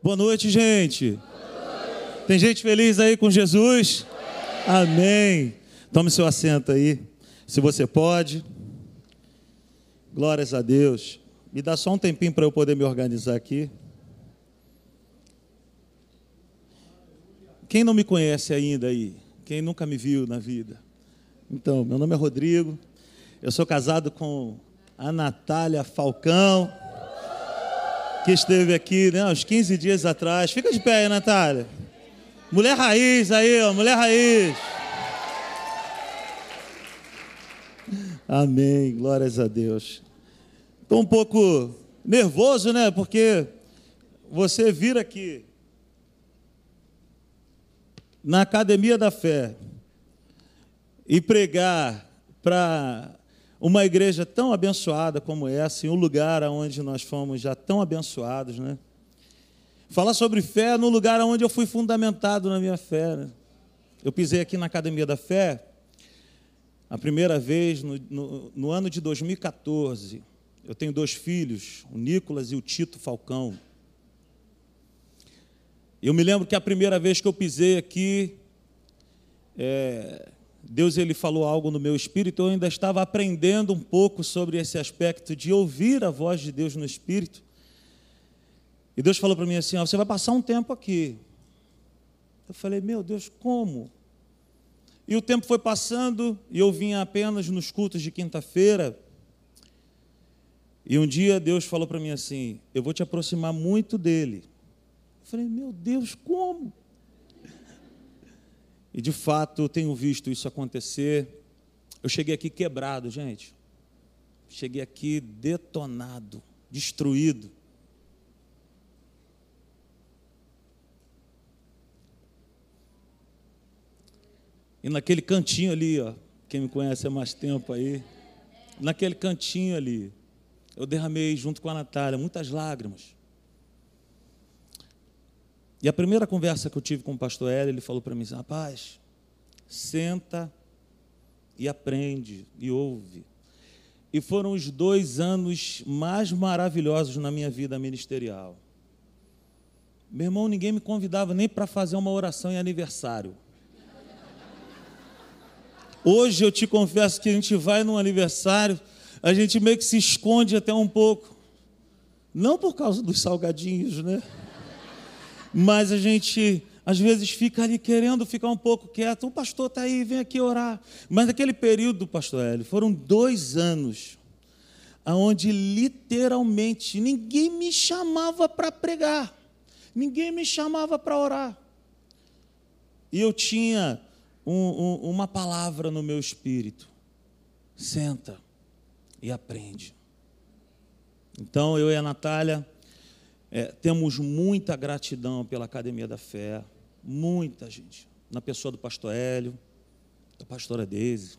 Boa noite, gente. Tem gente feliz aí com Jesus? Amém. Tome seu assento aí, se você pode. Glórias a Deus. Me dá só um tempinho para eu poder me organizar aqui. Quem não me conhece ainda aí? Quem nunca me viu na vida? Então, meu nome é Rodrigo. Eu sou casado com a Natália Falcão que esteve aqui né, uns 15 dias atrás. Fica de pé aí, Natália. Mulher raiz aí, ó, mulher raiz. Amém, glórias a Deus. Estou um pouco nervoso, né? Porque você vir aqui na academia da fé e pregar para uma igreja tão abençoada como essa, em um lugar onde nós fomos já tão abençoados, né? Falar sobre fé no lugar onde eu fui fundamentado na minha fé. Né? Eu pisei aqui na Academia da Fé a primeira vez no, no, no ano de 2014. Eu tenho dois filhos, o Nicolas e o Tito Falcão. Eu me lembro que a primeira vez que eu pisei aqui, é, Deus ele falou algo no meu espírito, eu ainda estava aprendendo um pouco sobre esse aspecto de ouvir a voz de Deus no espírito. E Deus falou para mim assim: ó, você vai passar um tempo aqui. Eu falei: meu Deus, como? E o tempo foi passando e eu vinha apenas nos cultos de quinta-feira. E um dia Deus falou para mim assim: eu vou te aproximar muito dele. Eu falei: meu Deus, como? E de fato eu tenho visto isso acontecer. Eu cheguei aqui quebrado, gente. Cheguei aqui detonado, destruído. E naquele cantinho ali, ó, quem me conhece há mais tempo aí, naquele cantinho ali, eu derramei junto com a Natália muitas lágrimas. E a primeira conversa que eu tive com o pastor Hélio, ele falou para mim: rapaz, senta e aprende e ouve. E foram os dois anos mais maravilhosos na minha vida ministerial. Meu irmão, ninguém me convidava nem para fazer uma oração em aniversário. Hoje eu te confesso que a gente vai num aniversário, a gente meio que se esconde até um pouco. Não por causa dos salgadinhos, né? Mas a gente às vezes fica ali querendo ficar um pouco quieto. O pastor está aí, vem aqui orar. Mas naquele período, pastor Hélio, foram dois anos onde literalmente ninguém me chamava para pregar, ninguém me chamava para orar. E eu tinha um, um, uma palavra no meu espírito: senta e aprende. Então eu e a Natália é, temos muita gratidão pela Academia da Fé, muita gente, na pessoa do pastor Hélio, da pastora Deise,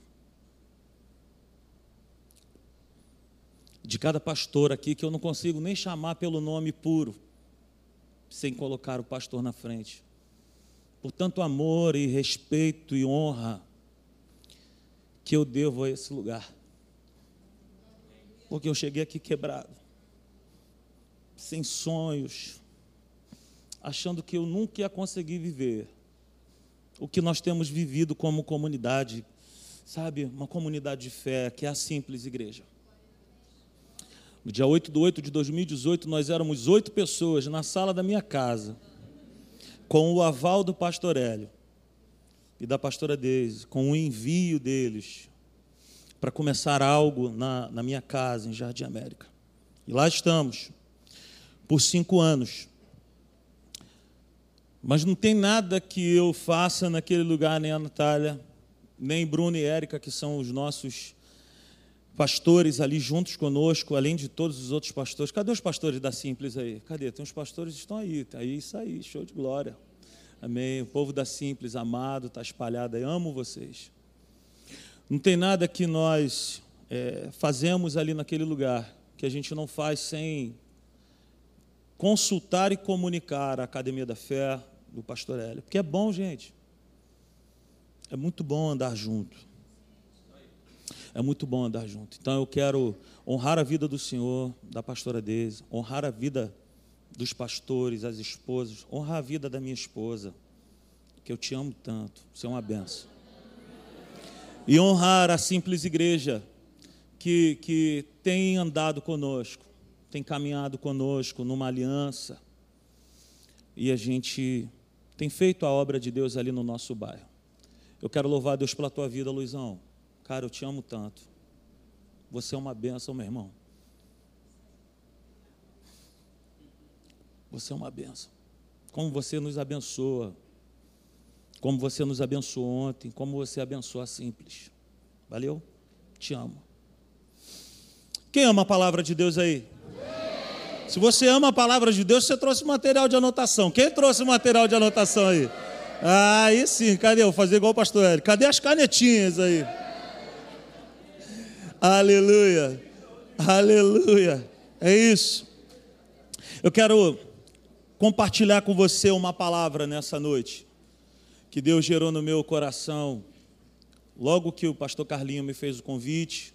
de cada pastor aqui que eu não consigo nem chamar pelo nome puro, sem colocar o pastor na frente. Por tanto amor e respeito e honra que eu devo a esse lugar. Porque eu cheguei aqui quebrado sem sonhos, achando que eu nunca ia conseguir viver o que nós temos vivido como comunidade, sabe? Uma comunidade de fé, que é a simples igreja. No dia 8 de 8 de 2018, nós éramos oito pessoas na sala da minha casa, com o aval do pastor Hélio e da pastora Deise, com o envio deles para começar algo na, na minha casa, em Jardim América. E lá estamos, por cinco anos. Mas não tem nada que eu faça naquele lugar, nem a Natália, nem Bruno e Érica, que são os nossos pastores ali juntos conosco, além de todos os outros pastores. Cadê os pastores da Simples aí? Cadê? Tem uns pastores que estão aí. Tá aí, isso aí, show de glória. Amém. O povo da Simples, amado, está espalhado aí. Amo vocês. Não tem nada que nós é, fazemos ali naquele lugar que a gente não faz sem consultar e comunicar a Academia da Fé do Pastor Hélio. Porque é bom, gente. É muito bom andar junto. É muito bom andar junto. Então eu quero honrar a vida do Senhor, da pastora Deise, honrar a vida dos pastores, as esposas, honrar a vida da minha esposa, que eu te amo tanto, você é uma benção. E honrar a simples igreja que, que tem andado conosco, tem caminhado conosco numa aliança, e a gente tem feito a obra de Deus ali no nosso bairro. Eu quero louvar a Deus pela tua vida, Luizão. Cara, eu te amo tanto. Você é uma benção, meu irmão. Você é uma benção. Como você nos abençoa. Como você nos abençoou ontem. Como você abençoa simples. Valeu? Te amo. Quem ama a palavra de Deus aí? Se você ama a palavra de Deus, você trouxe material de anotação. Quem trouxe material de anotação aí? Aí sim, cadê? Vou fazer igual o pastor Hélio. Cadê as canetinhas aí? Aleluia. Aleluia. É isso. Eu quero compartilhar com você uma palavra nessa noite que Deus gerou no meu coração logo que o pastor Carlinho me fez o convite.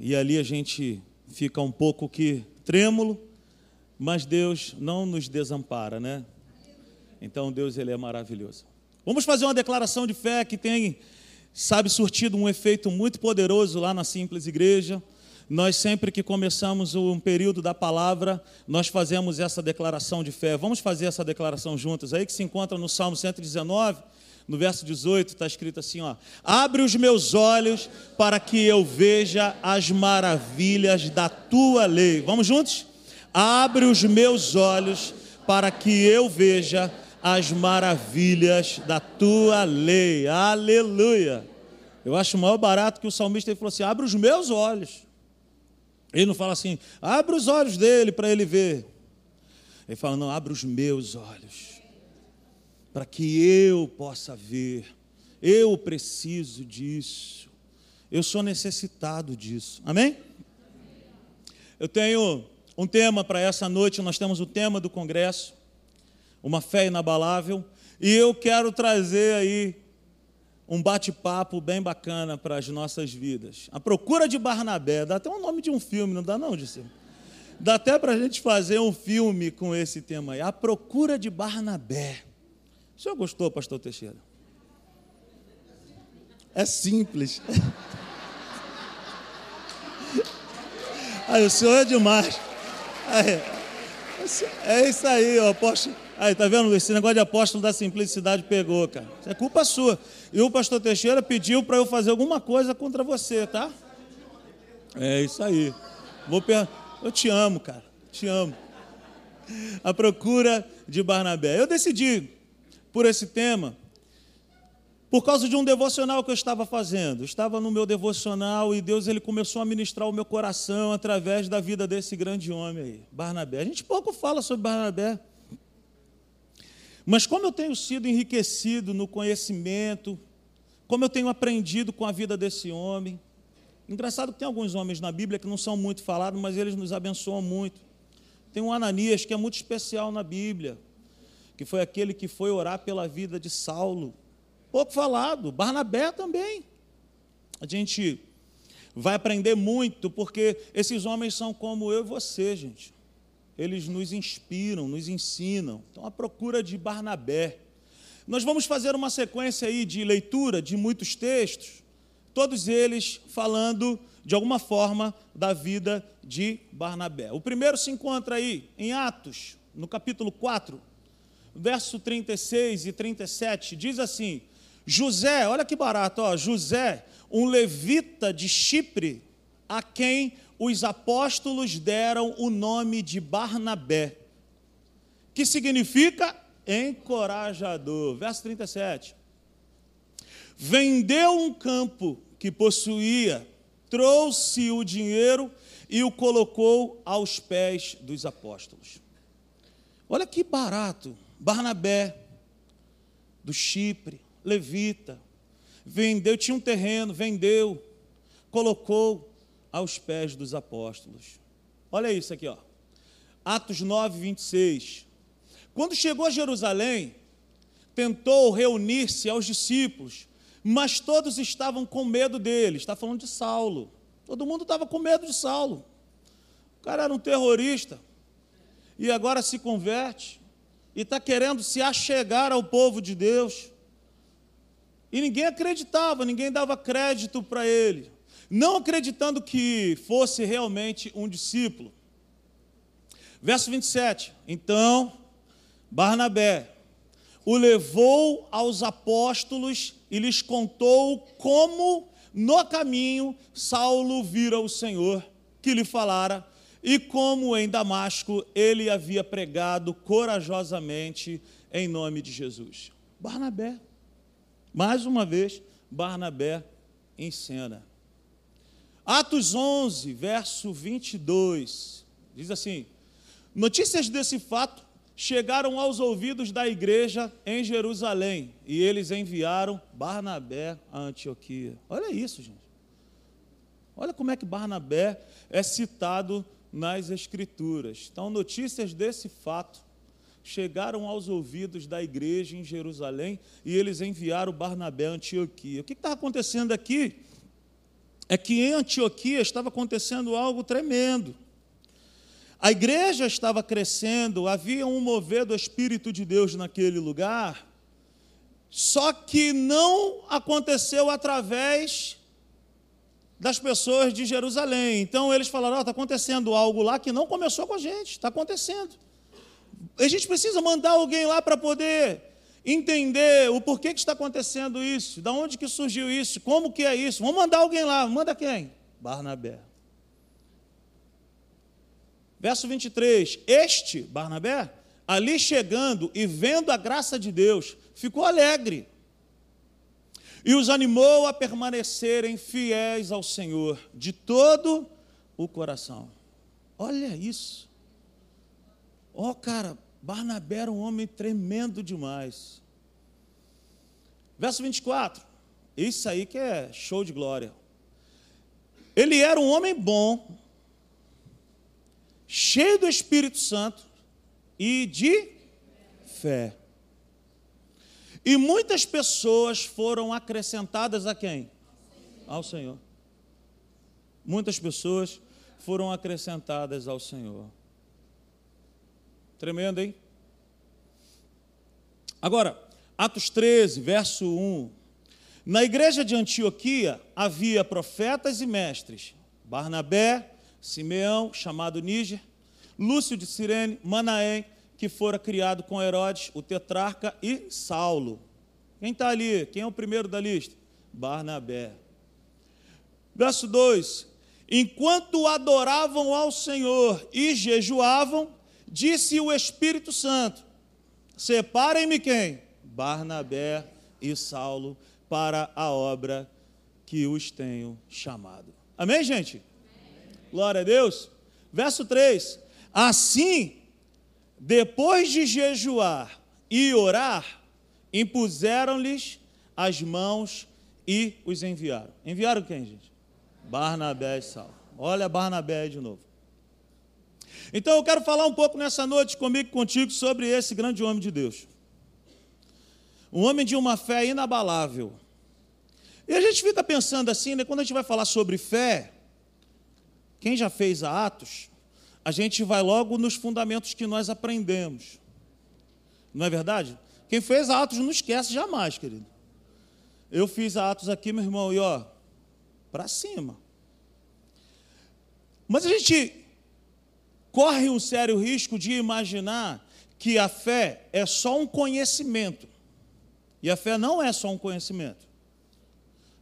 E ali a gente fica um pouco que trêmulo, mas Deus não nos desampara, né? Então Deus ele é maravilhoso. Vamos fazer uma declaração de fé que tem, sabe, surtido um efeito muito poderoso lá na simples igreja. Nós sempre que começamos um período da palavra, nós fazemos essa declaração de fé. Vamos fazer essa declaração juntos aí que se encontra no Salmo 119, no verso 18, está escrito assim: ó, abre os meus olhos para que eu veja as maravilhas da tua lei. Vamos juntos? Abre os meus olhos para que eu veja as maravilhas da tua lei. Aleluia. Eu acho o maior barato que o salmista ele falou assim: abre os meus olhos. Ele não fala assim, abre os olhos dele para ele ver. Ele fala, não, abre os meus olhos, para que eu possa ver. Eu preciso disso. Eu sou necessitado disso. Amém? Eu tenho um tema para essa noite. Nós temos o tema do congresso, uma fé inabalável, e eu quero trazer aí um bate-papo bem bacana para as nossas vidas. A Procura de Barnabé, dá até o um nome de um filme, não dá não, disse? Dá até para a gente fazer um filme com esse tema aí. A Procura de Barnabé. O senhor gostou, pastor Teixeira? É simples. Aí, o senhor é demais. Aí, é isso aí, ó, apóstolo. Aí, tá vendo? Esse negócio de apóstolo da simplicidade pegou, cara. Isso é culpa sua. E o pastor Teixeira pediu para eu fazer alguma coisa contra você, tá? É isso aí. Vou per... Eu te amo, cara. Te amo. A procura de Barnabé. Eu decidi por esse tema por causa de um devocional que eu estava fazendo. Estava no meu devocional e Deus ele começou a ministrar o meu coração através da vida desse grande homem aí, Barnabé. A gente pouco fala sobre Barnabé. Mas como eu tenho sido enriquecido no conhecimento, como eu tenho aprendido com a vida desse homem. Engraçado que tem alguns homens na Bíblia que não são muito falados, mas eles nos abençoam muito. Tem um Ananias que é muito especial na Bíblia, que foi aquele que foi orar pela vida de Saulo. Pouco falado. Barnabé também. A gente vai aprender muito, porque esses homens são como eu e você, gente eles nos inspiram, nos ensinam. Então, a procura de Barnabé. Nós vamos fazer uma sequência aí de leitura de muitos textos, todos eles falando de alguma forma da vida de Barnabé. O primeiro se encontra aí em Atos, no capítulo 4, verso 36 e 37, diz assim: José, olha que barato, ó, José, um levita de Chipre, a quem os apóstolos deram o nome de Barnabé, que significa encorajador. Verso 37. Vendeu um campo que possuía, trouxe o dinheiro e o colocou aos pés dos apóstolos. Olha que barato. Barnabé, do Chipre, levita, vendeu, tinha um terreno, vendeu, colocou aos pés dos apóstolos. Olha isso aqui, ó. Atos 9, 26. Quando chegou a Jerusalém, tentou reunir-se aos discípulos, mas todos estavam com medo dele. Está falando de Saulo. Todo mundo estava com medo de Saulo. O cara era um terrorista. e agora se converte e está querendo se achegar ao povo de Deus. E ninguém acreditava, ninguém dava crédito para ele, não acreditando que fosse realmente um discípulo. Verso 27. Então, Barnabé o levou aos apóstolos e lhes contou como no caminho Saulo vira o Senhor que lhe falara e como em Damasco ele havia pregado corajosamente em nome de Jesus. Barnabé, mais uma vez, Barnabé em cena. Atos 11, verso 22, diz assim: Notícias desse fato chegaram aos ouvidos da igreja em Jerusalém e eles enviaram Barnabé a Antioquia. Olha isso, gente. Olha como é que Barnabé é citado nas Escrituras. Então, notícias desse fato chegaram aos ouvidos da igreja em Jerusalém e eles enviaram Barnabé a Antioquia. O que está acontecendo aqui? É que em Antioquia estava acontecendo algo tremendo. A igreja estava crescendo, havia um mover do Espírito de Deus naquele lugar, só que não aconteceu através das pessoas de Jerusalém. Então eles falaram: está oh, acontecendo algo lá que não começou com a gente, está acontecendo. A gente precisa mandar alguém lá para poder entender o porquê que está acontecendo isso, da onde que surgiu isso, como que é isso. Vamos mandar alguém lá. Manda quem? Barnabé. Verso 23: Este, Barnabé, ali chegando e vendo a graça de Deus, ficou alegre e os animou a permanecerem fiéis ao Senhor de todo o coração. Olha isso. Ó, oh, cara, Barnabé era um homem tremendo demais. Verso 24. Isso aí que é show de glória. Ele era um homem bom, cheio do Espírito Santo e de fé. E muitas pessoas foram acrescentadas a quem? Ao Senhor. Muitas pessoas foram acrescentadas ao Senhor. Tremendo, hein? Agora, Atos 13, verso 1. Na igreja de Antioquia havia profetas e mestres: Barnabé, Simeão, chamado Níger, Lúcio de Cirene, Manaém, que fora criado com Herodes, o tetrarca, e Saulo. Quem está ali? Quem é o primeiro da lista? Barnabé. Verso 2: Enquanto adoravam ao Senhor e jejuavam, disse o Espírito Santo: Separem-me quem? Barnabé e Saulo para a obra que os tenho chamado. Amém, gente? Amém. Glória a Deus. Verso 3: Assim, depois de jejuar e orar, impuseram-lhes as mãos e os enviaram. Enviaram quem, gente? Barnabé e Saulo. Olha Barnabé de novo. Então eu quero falar um pouco nessa noite comigo e contigo sobre esse grande homem de Deus. Um homem de uma fé inabalável. E a gente fica pensando assim, né, quando a gente vai falar sobre fé, quem já fez a Atos, a gente vai logo nos fundamentos que nós aprendemos. Não é verdade? Quem fez Atos não esquece jamais, querido. Eu fiz Atos aqui, meu irmão, e ó, para cima. Mas a gente corre um sério risco de imaginar que a fé é só um conhecimento. E a fé não é só um conhecimento.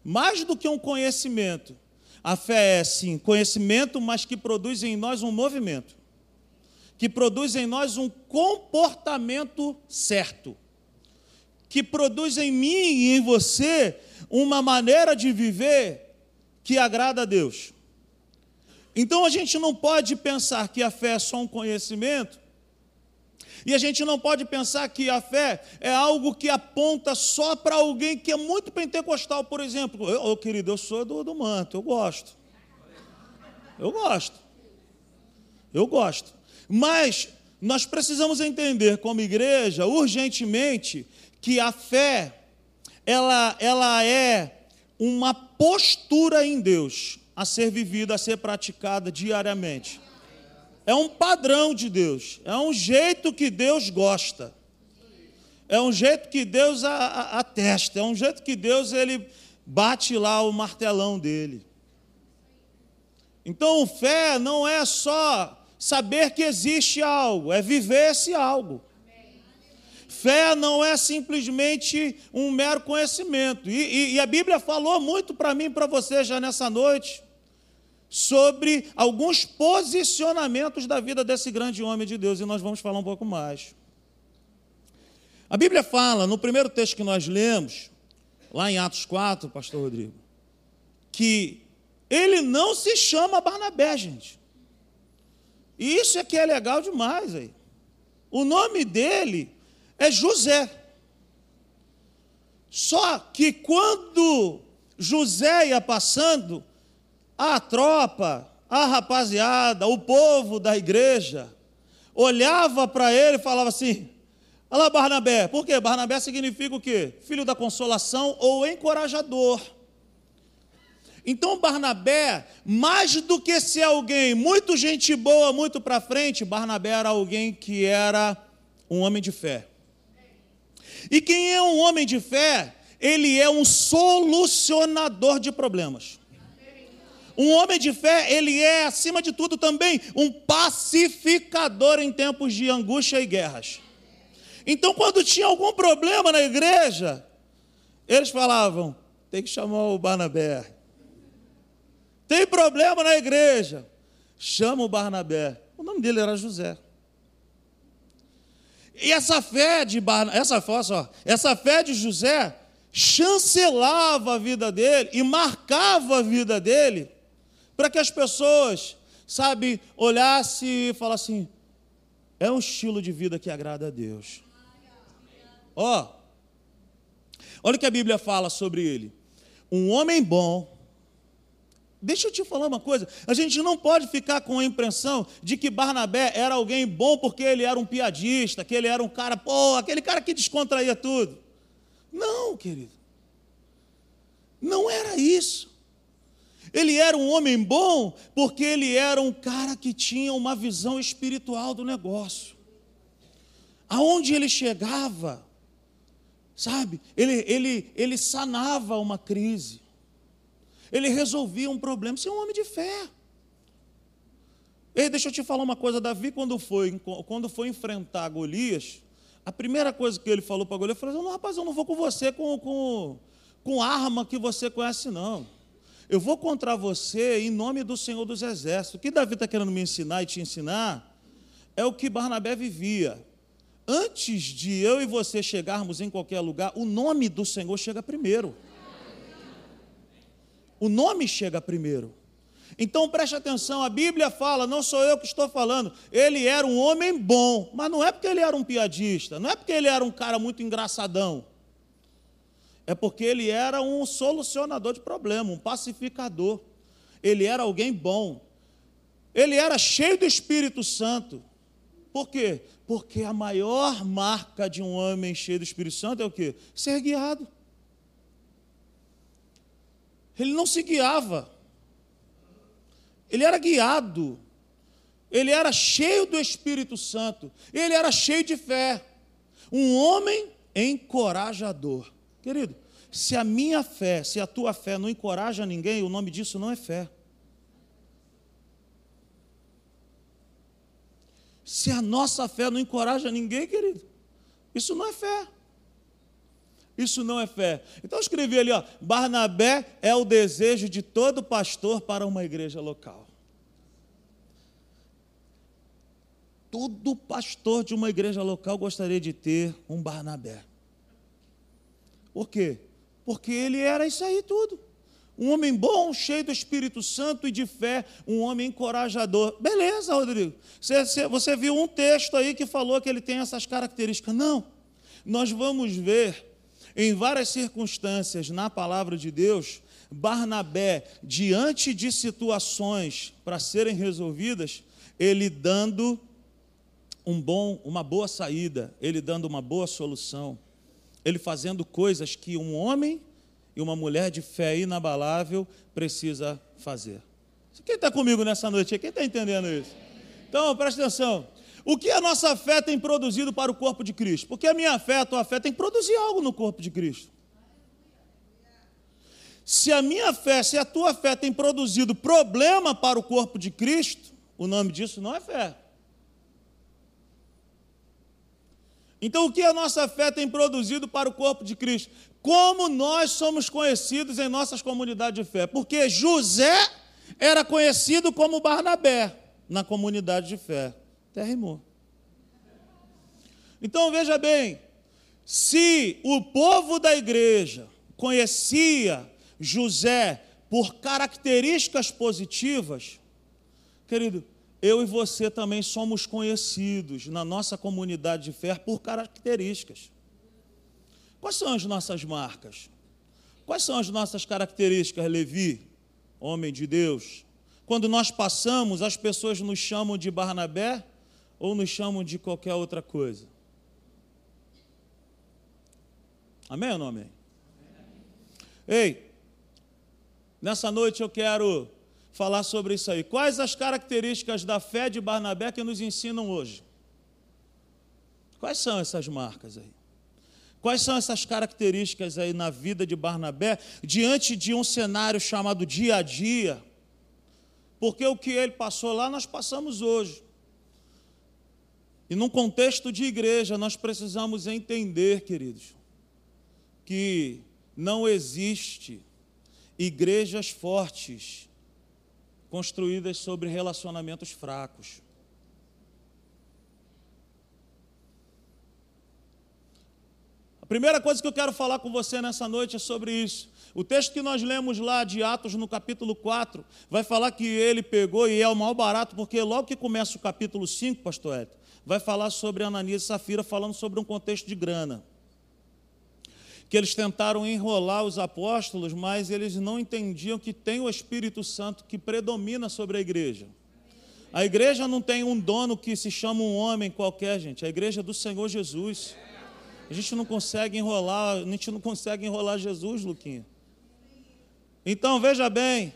Mais do que um conhecimento, a fé é sim conhecimento, mas que produz em nós um movimento, que produz em nós um comportamento certo, que produz em mim e em você uma maneira de viver que agrada a Deus. Então a gente não pode pensar que a fé é só um conhecimento, e a gente não pode pensar que a fé é algo que aponta só para alguém que é muito pentecostal, por exemplo. Eu, oh, querido, eu sou do, do manto, eu gosto. Eu gosto. Eu gosto. Mas nós precisamos entender, como igreja, urgentemente, que a fé, ela, ela é uma postura em Deus a ser vivida, a ser praticada diariamente. É um padrão de Deus, é um jeito que Deus gosta, é um jeito que Deus atesta, é um jeito que Deus ele bate lá o martelão dele. Então, fé não é só saber que existe algo, é viver esse algo. Fé não é simplesmente um mero conhecimento. E, e, e a Bíblia falou muito para mim e para você já nessa noite sobre alguns posicionamentos da vida desse grande homem de Deus, e nós vamos falar um pouco mais. A Bíblia fala, no primeiro texto que nós lemos, lá em Atos 4, pastor Rodrigo, que ele não se chama Barnabé, gente. E isso é que é legal demais aí. O nome dele é José. Só que quando José ia passando, a tropa, a rapaziada, o povo da igreja, olhava para ele e falava assim: Olha lá, Barnabé. Por quê? Barnabé significa o quê? Filho da consolação ou encorajador. Então, Barnabé, mais do que ser alguém muito gente boa, muito para frente, Barnabé era alguém que era um homem de fé. E quem é um homem de fé, ele é um solucionador de problemas. Um homem de fé, ele é, acima de tudo, também um pacificador em tempos de angústia e guerras. Então, quando tinha algum problema na igreja, eles falavam: tem que chamar o Barnabé. Tem problema na igreja, chama o Barnabé. O nome dele era José. E essa fé de Barna, essa, só, essa fé de José chancelava a vida dele e marcava a vida dele para que as pessoas, sabe, olhassem e falassem: é um estilo de vida que agrada a Deus. Ó, oh, olha o que a Bíblia fala sobre ele. Um homem bom. Deixa eu te falar uma coisa. A gente não pode ficar com a impressão de que Barnabé era alguém bom porque ele era um piadista, que ele era um cara, pô, aquele cara que descontraía tudo. Não, querido. Não era isso. Ele era um homem bom porque ele era um cara que tinha uma visão espiritual do negócio. Aonde ele chegava, sabe, ele, ele, ele sanava uma crise, ele resolvia um problema. Você é um homem de fé. Ei, deixa eu te falar uma coisa: Davi, quando foi, quando foi enfrentar Golias, a primeira coisa que ele falou para Golias, ele falou: não, rapaz, eu não vou com você com, com, com arma que você conhece, não. Eu vou contra você em nome do Senhor dos Exércitos. O que Davi está querendo me ensinar e te ensinar é o que Barnabé vivia. Antes de eu e você chegarmos em qualquer lugar, o nome do Senhor chega primeiro. O nome chega primeiro. Então preste atenção, a Bíblia fala, não sou eu que estou falando, ele era um homem bom, mas não é porque ele era um piadista, não é porque ele era um cara muito engraçadão é porque ele era um solucionador de problema, um pacificador. Ele era alguém bom. Ele era cheio do Espírito Santo. Por quê? Porque a maior marca de um homem cheio do Espírito Santo é o quê? Ser guiado. Ele não se guiava. Ele era guiado. Ele era cheio do Espírito Santo. Ele era cheio de fé. Um homem encorajador. Querido, se a minha fé, se a tua fé não encoraja ninguém, o nome disso não é fé. Se a nossa fé não encoraja ninguém, querido, isso não é fé. Isso não é fé. Então eu escrevi ali, ó, Barnabé é o desejo de todo pastor para uma igreja local. Todo pastor de uma igreja local gostaria de ter um Barnabé. Por quê? Porque ele era isso aí tudo. Um homem bom, cheio do Espírito Santo e de fé, um homem encorajador. Beleza, Rodrigo. Você, você viu um texto aí que falou que ele tem essas características. Não. Nós vamos ver em várias circunstâncias na palavra de Deus, Barnabé, diante de situações para serem resolvidas, ele dando um bom, uma boa saída, ele dando uma boa solução ele fazendo coisas que um homem e uma mulher de fé inabalável precisa fazer. Quem está comigo nessa noite? Quem está entendendo isso? Então, presta atenção. O que a nossa fé tem produzido para o corpo de Cristo? Porque a minha fé, a tua fé tem que produzir algo no corpo de Cristo. Se a minha fé, se a tua fé tem produzido problema para o corpo de Cristo, o nome disso não é fé. Então, o que a nossa fé tem produzido para o corpo de Cristo? Como nós somos conhecidos em nossas comunidades de fé? Porque José era conhecido como Barnabé na comunidade de fé. Até rimou. Então, veja bem: se o povo da igreja conhecia José por características positivas, querido, eu e você também somos conhecidos na nossa comunidade de fé por características. Quais são as nossas marcas? Quais são as nossas características, Levi, homem de Deus? Quando nós passamos, as pessoas nos chamam de Barnabé ou nos chamam de qualquer outra coisa? Amém ou não amém? Ei, nessa noite eu quero falar sobre isso aí. Quais as características da fé de Barnabé que nos ensinam hoje? Quais são essas marcas aí? Quais são essas características aí na vida de Barnabé diante de um cenário chamado dia a dia? Porque o que ele passou lá, nós passamos hoje. E num contexto de igreja, nós precisamos entender, queridos, que não existe igrejas fortes construídas sobre relacionamentos fracos. A primeira coisa que eu quero falar com você nessa noite é sobre isso. O texto que nós lemos lá de Atos, no capítulo 4, vai falar que ele pegou e é o mal barato, porque logo que começa o capítulo 5, pastor Edson, vai falar sobre Ananias e Safira, falando sobre um contexto de grana que eles tentaram enrolar os apóstolos, mas eles não entendiam que tem o Espírito Santo que predomina sobre a igreja. A igreja não tem um dono que se chama um homem qualquer, gente. A igreja é do Senhor Jesus. A gente não consegue enrolar, a gente não consegue enrolar Jesus, Luquinha. Então, veja bem,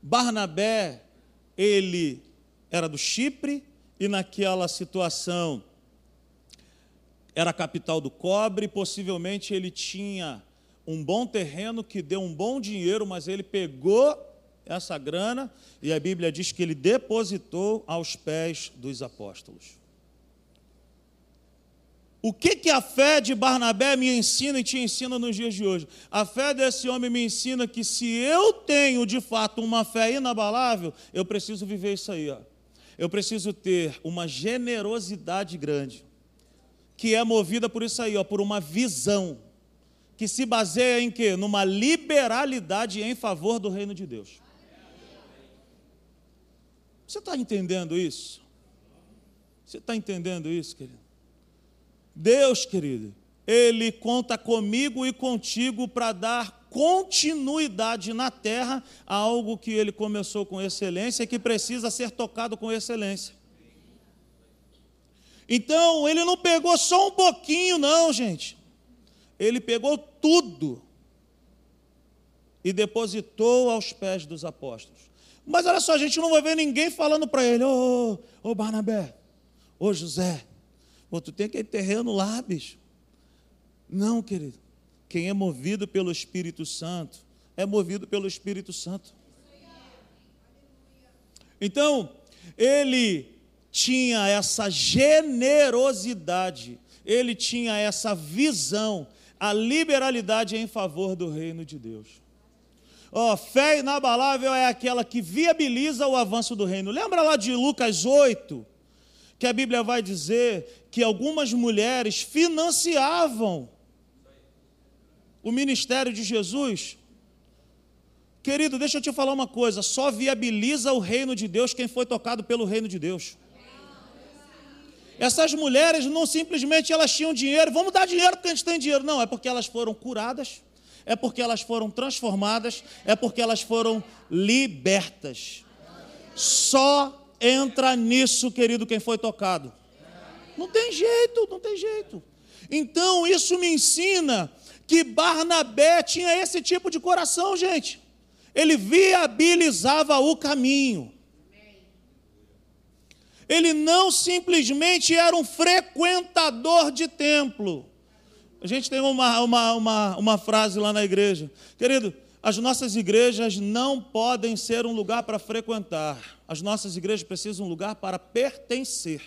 Barnabé, ele era do Chipre e naquela situação era a capital do cobre, possivelmente ele tinha um bom terreno que deu um bom dinheiro, mas ele pegou essa grana e a Bíblia diz que ele depositou aos pés dos apóstolos. O que, que a fé de Barnabé me ensina e te ensina nos dias de hoje? A fé desse homem me ensina que se eu tenho de fato uma fé inabalável, eu preciso viver isso aí. Ó. Eu preciso ter uma generosidade grande que é movida por isso aí, ó, por uma visão que se baseia em quê? Numa liberalidade em favor do reino de Deus. Você está entendendo isso? Você está entendendo isso, querido? Deus, querido, Ele conta comigo e contigo para dar continuidade na terra a algo que Ele começou com excelência e que precisa ser tocado com excelência. Então, ele não pegou só um pouquinho, não, gente. Ele pegou tudo e depositou aos pés dos apóstolos. Mas olha só, a gente não vai ver ninguém falando para ele: Ô oh, oh, Barnabé, ô oh, José, oh, tu tem aquele terreno lá, bicho. Não, querido. Quem é movido pelo Espírito Santo é movido pelo Espírito Santo. Então, ele tinha essa generosidade, ele tinha essa visão, a liberalidade em favor do reino de Deus. Oh, fé inabalável é aquela que viabiliza o avanço do reino. Lembra lá de Lucas 8, que a Bíblia vai dizer que algumas mulheres financiavam o ministério de Jesus? Querido, deixa eu te falar uma coisa: só viabiliza o reino de Deus quem foi tocado pelo reino de Deus. Essas mulheres não simplesmente elas tinham dinheiro, vamos dar dinheiro porque a gente tem dinheiro. Não, é porque elas foram curadas, é porque elas foram transformadas, é porque elas foram libertas. Só entra nisso, querido, quem foi tocado. Não tem jeito, não tem jeito. Então, isso me ensina que Barnabé tinha esse tipo de coração, gente. Ele viabilizava o caminho. Ele não simplesmente era um frequentador de templo. A gente tem uma, uma, uma, uma frase lá na igreja. Querido, as nossas igrejas não podem ser um lugar para frequentar. As nossas igrejas precisam um lugar para pertencer.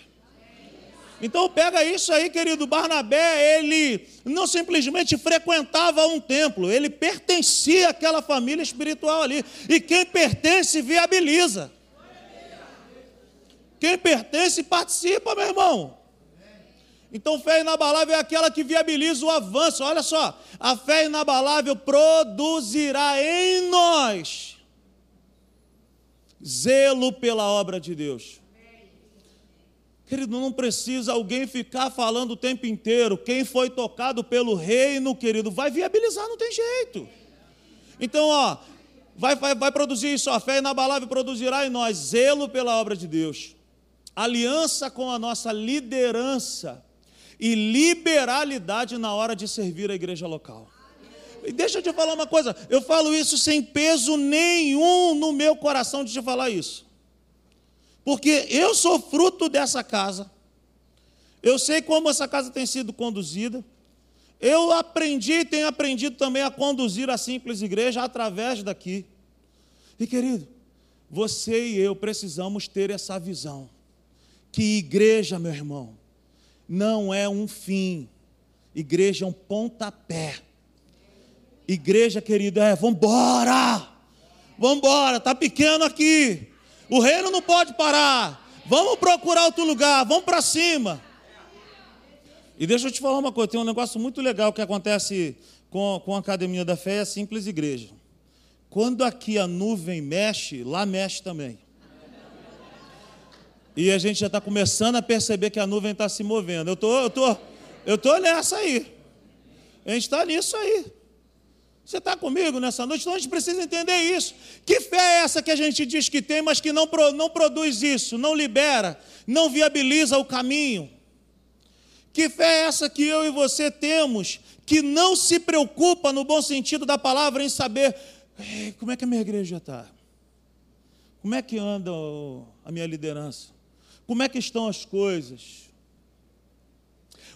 Então pega isso aí, querido. Barnabé, ele não simplesmente frequentava um templo, ele pertencia àquela família espiritual ali. E quem pertence viabiliza. Quem pertence participa, meu irmão. Então, fé inabalável é aquela que viabiliza o avanço. Olha só, a fé inabalável produzirá em nós zelo pela obra de Deus. Querido, não precisa alguém ficar falando o tempo inteiro. Quem foi tocado pelo reino, querido, vai viabilizar, não tem jeito. Então, ó, vai, vai, vai produzir isso. A fé inabalável produzirá em nós zelo pela obra de Deus, aliança com a nossa liderança e liberalidade na hora de servir a igreja local. E deixa eu te falar uma coisa, eu falo isso sem peso nenhum no meu coração de te falar isso. Porque eu sou fruto dessa casa. Eu sei como essa casa tem sido conduzida. Eu aprendi, tenho aprendido também a conduzir a simples igreja através daqui. E querido, você e eu precisamos ter essa visão. Que igreja, meu irmão, não é um fim, igreja é um pontapé. Igreja, querida, é vambora, vambora, está pequeno aqui, o reino não pode parar, vamos procurar outro lugar, vamos para cima. E deixa eu te falar uma coisa, tem um negócio muito legal que acontece com, com a Academia da Fé, é a Simples Igreja. Quando aqui a nuvem mexe, lá mexe também. E a gente já está começando a perceber que a nuvem está se movendo. Eu tô, eu tô, eu tô nessa aí. A gente está nisso aí. Você está comigo nessa noite? Então a gente precisa entender isso. Que fé é essa que a gente diz que tem, mas que não, não produz isso, não libera, não viabiliza o caminho? Que fé é essa que eu e você temos, que não se preocupa, no bom sentido da palavra, em saber como é que a minha igreja está? Como é que anda a minha liderança? Como é que estão as coisas?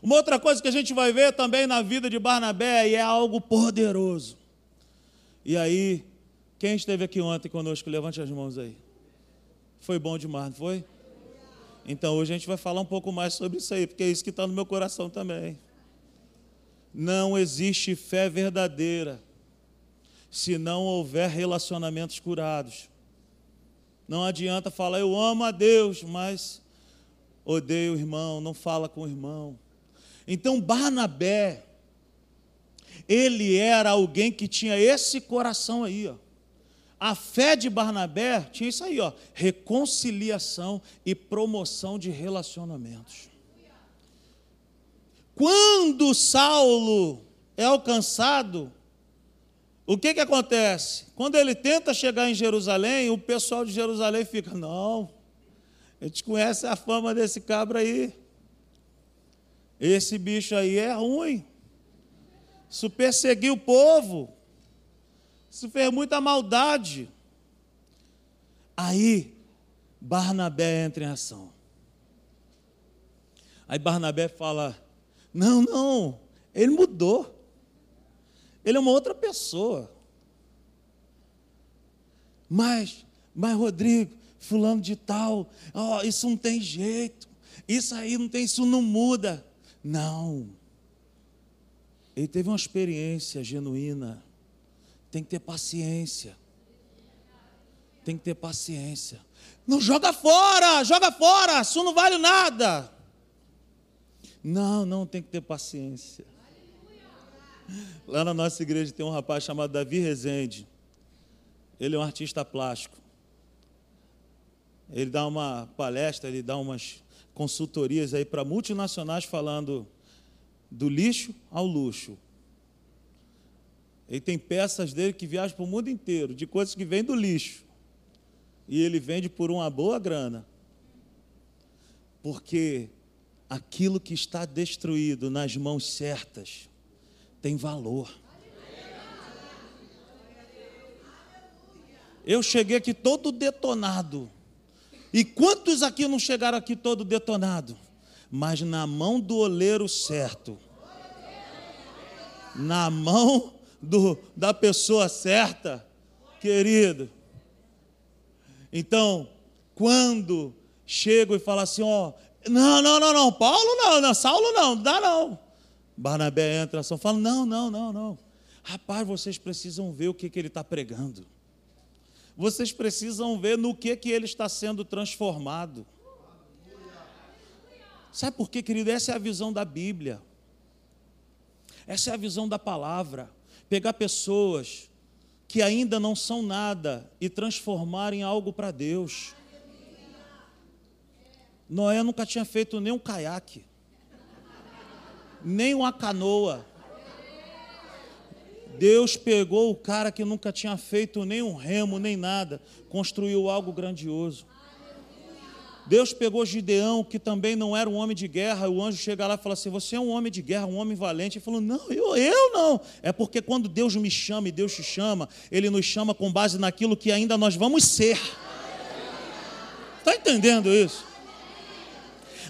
Uma outra coisa que a gente vai ver também na vida de Barnabé e é algo poderoso. E aí, quem esteve aqui ontem conosco, levante as mãos aí. Foi bom demais, não foi? Então hoje a gente vai falar um pouco mais sobre isso aí, porque é isso que está no meu coração também. Não existe fé verdadeira se não houver relacionamentos curados. Não adianta falar, eu amo a Deus, mas odeia o irmão, não fala com o irmão. Então Barnabé, ele era alguém que tinha esse coração aí, ó. A fé de Barnabé tinha isso aí, ó, reconciliação e promoção de relacionamentos. Quando Saulo é alcançado, o que que acontece? Quando ele tenta chegar em Jerusalém, o pessoal de Jerusalém fica: "Não, a gente conhece a fama desse cabra aí. Esse bicho aí é ruim. Isso perseguiu o povo. Isso fez muita maldade. Aí, Barnabé entra em ação. Aí Barnabé fala: Não, não, ele mudou. Ele é uma outra pessoa. Mas, mas Rodrigo, fulano de tal, oh, isso não tem jeito, isso aí não tem, isso não muda. Não. Ele teve uma experiência genuína. Tem que ter paciência. Tem que ter paciência. Não joga fora, joga fora, isso não vale nada. Não, não, tem que ter paciência. Lá na nossa igreja tem um rapaz chamado Davi Rezende. Ele é um artista plástico. Ele dá uma palestra, ele dá umas consultorias aí para multinacionais falando do lixo ao luxo. Ele tem peças dele que viajam para o mundo inteiro, de coisas que vêm do lixo. E ele vende por uma boa grana. Porque aquilo que está destruído nas mãos certas tem valor. Eu cheguei aqui todo detonado E quantos aqui não chegaram aqui todo detonado? Mas na mão do oleiro certo, na mão do, da pessoa certa, querido. Então, quando chego e falo assim, ó, não, não, não, não, Paulo não, não, Saulo não, dá não. Barnabé entra, só fala, não, não, não, não. Rapaz, vocês precisam ver o que, que ele está pregando. Vocês precisam ver no que, que ele está sendo transformado. Sabe por quê, querido? Essa é a visão da Bíblia. Essa é a visão da palavra. Pegar pessoas que ainda não são nada e transformar em algo para Deus. Noé nunca tinha feito nem um caiaque, nem uma canoa. Deus pegou o cara que nunca tinha feito nem um remo, nem nada, construiu algo grandioso. Deus pegou Gideão, que também não era um homem de guerra, o anjo chega lá e fala assim: Você é um homem de guerra, um homem valente. Ele falou: Não, eu, eu não. É porque quando Deus me chama e Deus te chama, Ele nos chama com base naquilo que ainda nós vamos ser. Está entendendo isso?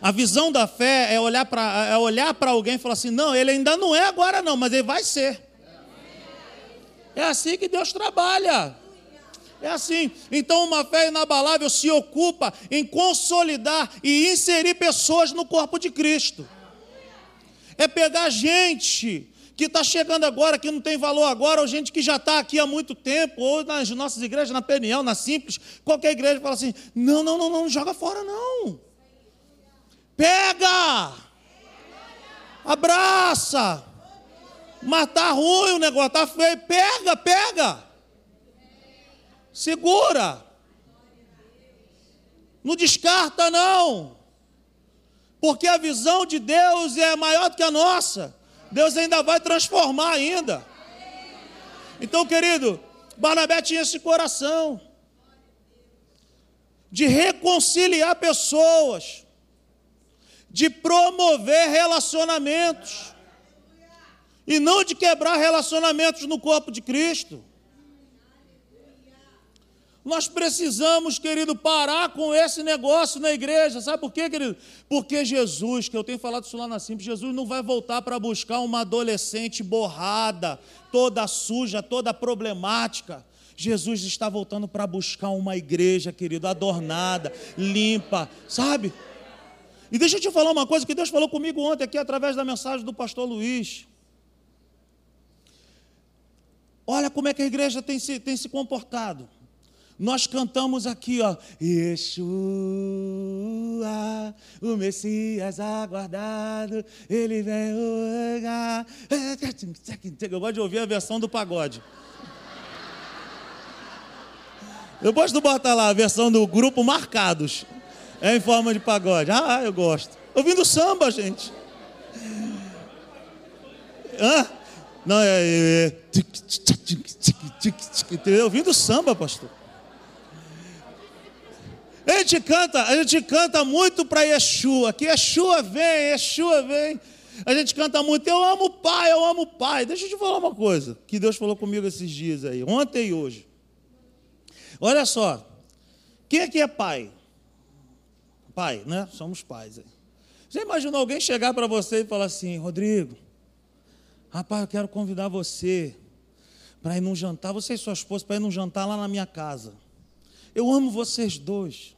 A visão da fé é olhar para é olhar alguém e falar assim: Não, ele ainda não é agora, não, mas ele vai ser. É assim que Deus trabalha. É assim. Então, uma fé inabalável se ocupa em consolidar e inserir pessoas no corpo de Cristo. É pegar gente que está chegando agora, que não tem valor agora, ou gente que já está aqui há muito tempo, ou nas nossas igrejas, na Peniel, na Simples, qualquer igreja fala assim: não, não, não, não, joga fora, não. Pega! Abraça! Mas tá ruim o negócio, tá feio. Pega, pega! Segura. Não descarta, não. Porque a visão de Deus é maior do que a nossa. Deus ainda vai transformar ainda. Então, querido, Barnabé tinha esse coração de reconciliar pessoas, de promover relacionamentos, e não de quebrar relacionamentos no corpo de Cristo. Nós precisamos, querido, parar com esse negócio na igreja. Sabe por quê, querido? Porque Jesus, que eu tenho falado isso lá na Simples, Jesus não vai voltar para buscar uma adolescente borrada, toda suja, toda problemática. Jesus está voltando para buscar uma igreja, querido, adornada, limpa, sabe? E deixa eu te falar uma coisa que Deus falou comigo ontem aqui através da mensagem do pastor Luiz. Olha como é que a igreja tem se, tem se comportado. Nós cantamos aqui, ó, Yeshua, o Messias aguardado, ele vem Eu gosto de ouvir a versão do pagode. Eu gosto de botar lá a versão do grupo Marcados, é em forma de pagode. Ah, eu gosto. Ouvindo samba, gente. Hã? Não, é. é, é ouvindo samba, pastor. A gente canta, a gente canta muito para Yeshua, que Yeshua vem, Yeshua vem. A gente canta muito, eu amo o Pai, eu amo o Pai. Deixa eu te falar uma coisa que Deus falou comigo esses dias aí, ontem e hoje. Olha só, quem aqui é pai? Pai, né? Somos pais. Você imaginou alguém chegar para você e falar assim, Rodrigo, rapaz, eu quero convidar você para ir num jantar, você e sua esposa, para ir num jantar lá na minha casa. Eu amo vocês dois.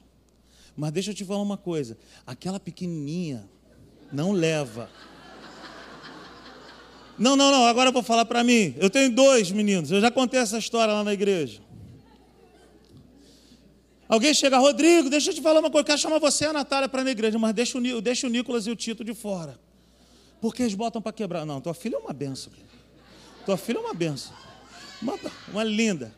Mas deixa eu te falar uma coisa: aquela pequenininha não leva. Não, não, não, agora eu vou falar para mim. Eu tenho dois meninos, eu já contei essa história lá na igreja. Alguém chega, Rodrigo, deixa eu te falar uma coisa, eu quero chamar você e a Natália para ir na igreja, mas deixa o, deixa o Nicolas e o Tito de fora. Porque eles botam para quebrar. Não, tua filha é uma benção. Tua filha é uma benção. Uma, uma linda.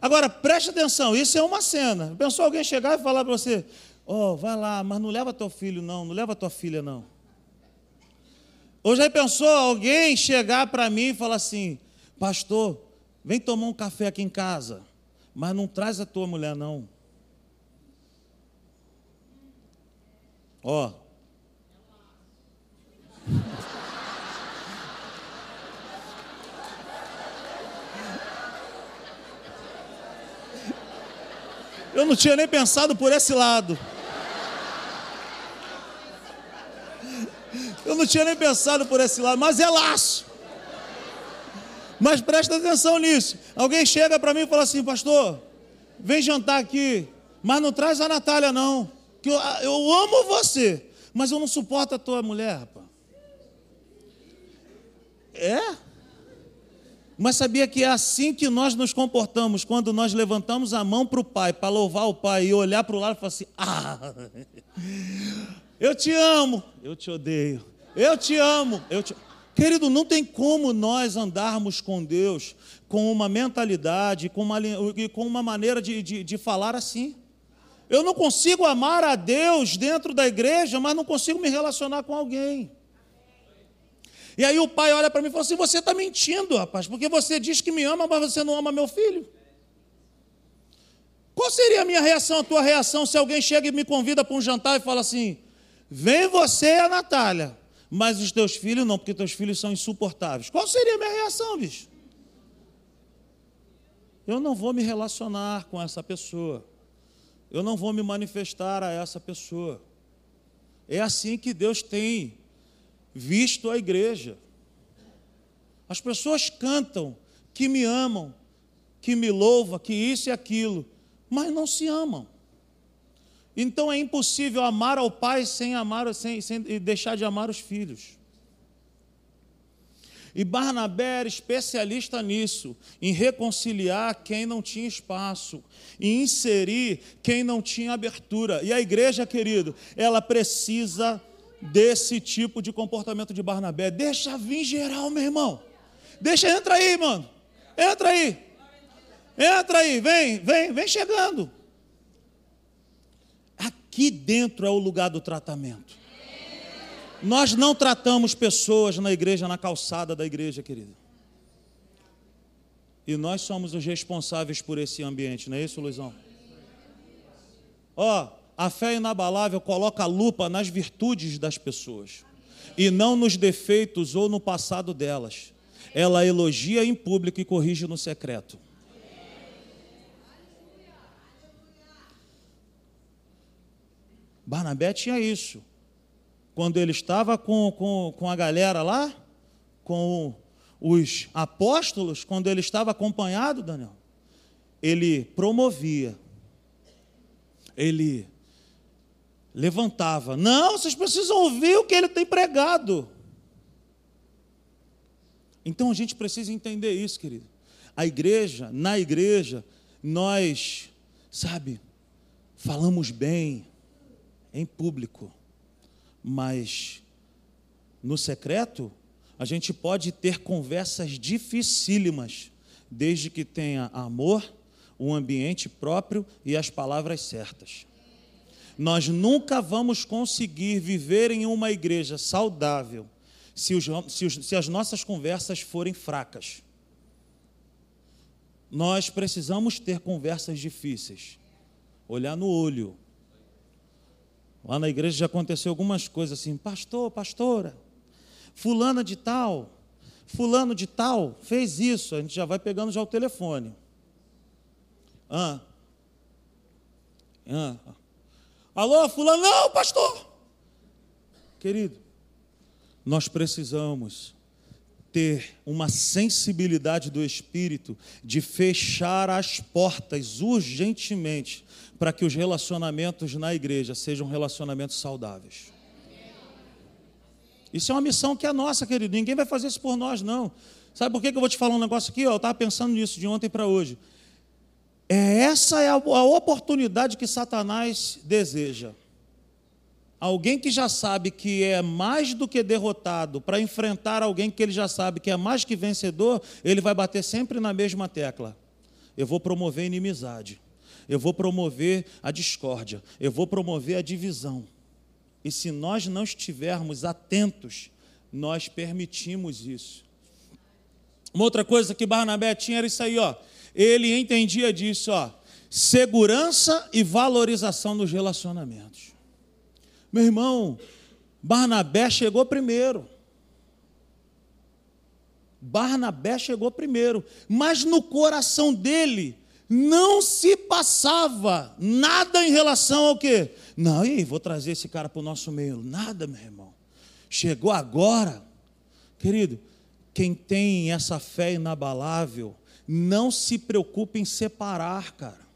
Agora, preste atenção, isso é uma cena. Pensou alguém chegar e falar para você: Ó, oh, vai lá, mas não leva teu filho, não, não leva tua filha, não. Ou já pensou alguém chegar para mim e falar assim: Pastor, vem tomar um café aqui em casa, mas não traz a tua mulher, não. Ó. Oh. Eu não tinha nem pensado por esse lado. Eu não tinha nem pensado por esse lado, mas é laço. Mas presta atenção nisso. Alguém chega para mim e fala assim, pastor, vem jantar aqui, mas não traz a Natália, não. Que eu, eu amo você, mas eu não suporto a tua mulher, rapaz. É? Mas sabia que é assim que nós nos comportamos quando nós levantamos a mão para o Pai, para louvar o Pai e olhar para o lado e falar assim: Ah, eu te amo, eu te odeio, eu te amo, eu te Querido, não tem como nós andarmos com Deus com uma mentalidade, com uma, com uma maneira de, de, de falar assim. Eu não consigo amar a Deus dentro da igreja, mas não consigo me relacionar com alguém. E aí o pai olha para mim e fala assim: Você está mentindo, rapaz, porque você diz que me ama, mas você não ama meu filho. Qual seria a minha reação, a tua reação, se alguém chega e me convida para um jantar e fala assim: Vem você e a Natália mas os teus filhos não, porque teus filhos são insuportáveis. Qual seria a minha reação, bicho? Eu não vou me relacionar com essa pessoa. Eu não vou me manifestar a essa pessoa. É assim que Deus tem visto a igreja. As pessoas cantam que me amam, que me louvam, que isso e aquilo, mas não se amam. Então é impossível amar ao pai sem amar, sem, sem deixar de amar os filhos. E Barnabé era especialista nisso, em reconciliar quem não tinha espaço, em inserir quem não tinha abertura. E a igreja, querido, ela precisa desse tipo de comportamento de Barnabé. Deixa vir geral, meu irmão. Deixa, entra aí, mano. Entra aí. Entra aí, vem, vem, vem chegando. Aqui dentro é o lugar do tratamento. Nós não tratamos pessoas na igreja, na calçada da igreja, querido. E nós somos os responsáveis por esse ambiente, não é isso, Luizão? Ó, a fé inabalável coloca a lupa nas virtudes das pessoas e não nos defeitos ou no passado delas. Ela elogia em público e corrige no secreto. Barnabé tinha isso. Quando ele estava com, com, com a galera lá, com os apóstolos, quando ele estava acompanhado, Daniel, ele promovia, ele levantava. Não, vocês precisam ouvir o que ele tem pregado. Então a gente precisa entender isso, querido. A igreja, na igreja, nós, sabe, falamos bem, em público, mas no secreto, a gente pode ter conversas dificílimas, desde que tenha amor, um ambiente próprio e as palavras certas. Nós nunca vamos conseguir viver em uma igreja saudável se, os, se, os, se as nossas conversas forem fracas. Nós precisamos ter conversas difíceis, olhar no olho, Lá na igreja já aconteceu algumas coisas assim, pastor, pastora, fulana de tal, fulano de tal, fez isso, a gente já vai pegando já o telefone. Ah. Ah. Alô, fulano, não, pastor. Querido, nós precisamos ter uma sensibilidade do espírito de fechar as portas urgentemente para que os relacionamentos na igreja sejam relacionamentos saudáveis. Isso é uma missão que é nossa, querido. Ninguém vai fazer isso por nós, não. Sabe por que eu vou te falar um negócio aqui? Eu estava pensando nisso de ontem para hoje. É, essa é a, a oportunidade que Satanás deseja. Alguém que já sabe que é mais do que derrotado, para enfrentar alguém que ele já sabe que é mais que vencedor, ele vai bater sempre na mesma tecla. Eu vou promover inimizade eu vou promover a discórdia, eu vou promover a divisão. E se nós não estivermos atentos, nós permitimos isso. Uma outra coisa que Barnabé tinha era isso aí, ó. Ele entendia disso, ó. Segurança e valorização dos relacionamentos. Meu irmão, Barnabé chegou primeiro. Barnabé chegou primeiro, mas no coração dele Não se passava nada em relação ao quê? Não, e vou trazer esse cara para o nosso meio. Nada, meu irmão. Chegou agora. Querido, quem tem essa fé inabalável, não se preocupe em separar, cara.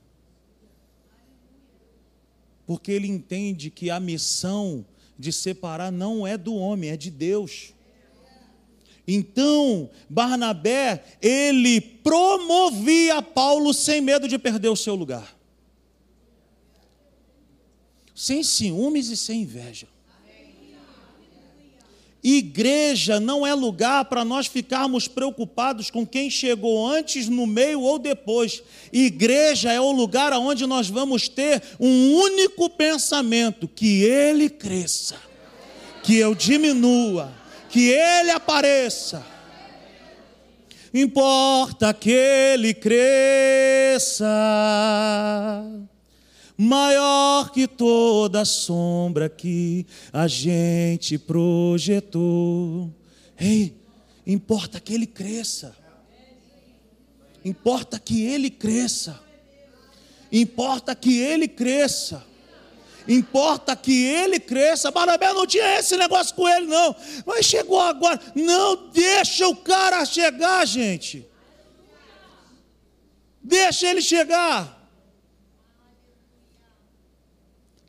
Porque ele entende que a missão de separar não é do homem, é de Deus. Então, Barnabé, ele promovia Paulo sem medo de perder o seu lugar. Sem ciúmes e sem inveja. Igreja não é lugar para nós ficarmos preocupados com quem chegou antes, no meio ou depois. Igreja é o lugar onde nós vamos ter um único pensamento: que ele cresça, que eu diminua, que ele apareça. Importa que ele cresça maior que toda sombra que a gente projetou. Ei, importa que ele cresça. Importa que ele cresça. Importa que ele cresça. Importa que ele cresça. Barnabé não tinha esse negócio com ele, não. Mas chegou agora. Não deixa o cara chegar, gente. Deixa ele chegar.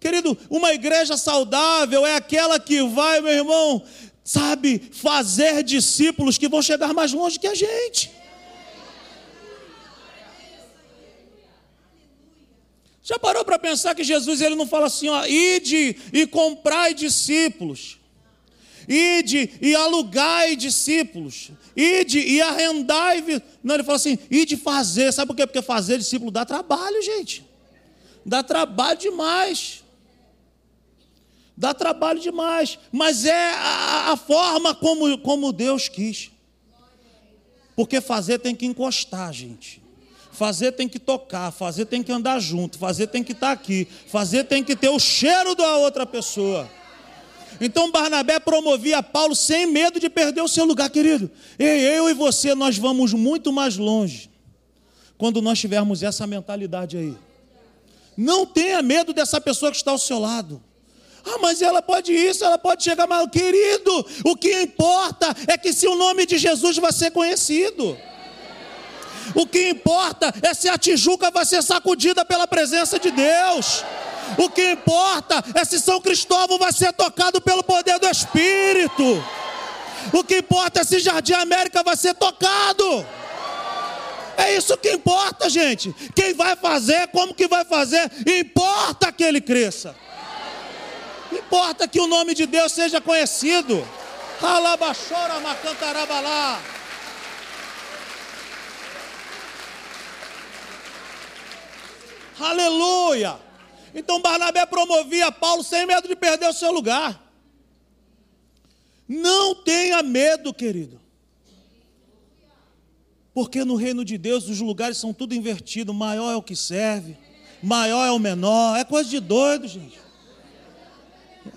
Querido, uma igreja saudável é aquela que vai, meu irmão, sabe, fazer discípulos que vão chegar mais longe que a gente. Já parou para pensar que Jesus ele não fala assim, ó, ide e comprai discípulos. Ide e alugai discípulos. Ide e arrendai. Não, ele fala assim, ide fazer. Sabe por quê? Porque fazer discípulo dá trabalho, gente. Dá trabalho demais. Dá trabalho demais, mas é a, a, forma como, como Deus quis. Porque fazer tem que encostar, gente. Fazer tem que tocar, fazer tem que andar junto, fazer tem que estar aqui, fazer tem que ter o cheiro da outra pessoa. Então Barnabé promovia Paulo sem medo de perder o seu lugar, querido. Eu e você, nós vamos muito mais longe quando nós tivermos essa mentalidade aí. Não tenha medo dessa pessoa que está ao seu lado. Ah, mas ela pode isso, ela pode chegar mal. Querido, o que importa é que se o nome de Jesus vai ser conhecido. O que importa é se a Tijuca vai ser sacudida pela presença de Deus. O que importa é se São Cristóvão vai ser tocado pelo poder do Espírito. O que importa é se Jardim América vai ser tocado. É isso que importa, gente. Quem vai fazer, como que vai fazer, importa que ele cresça. Importa que o nome de Deus seja conhecido. Alabachora macantarabalá. Aleluia. Então Barnabé promovia Paulo sem medo de perder o seu lugar. Não tenha medo, querido. Porque no reino de Deus os lugares são tudo invertido. Maior é o que serve, maior é o menor. É coisa de doido, gente.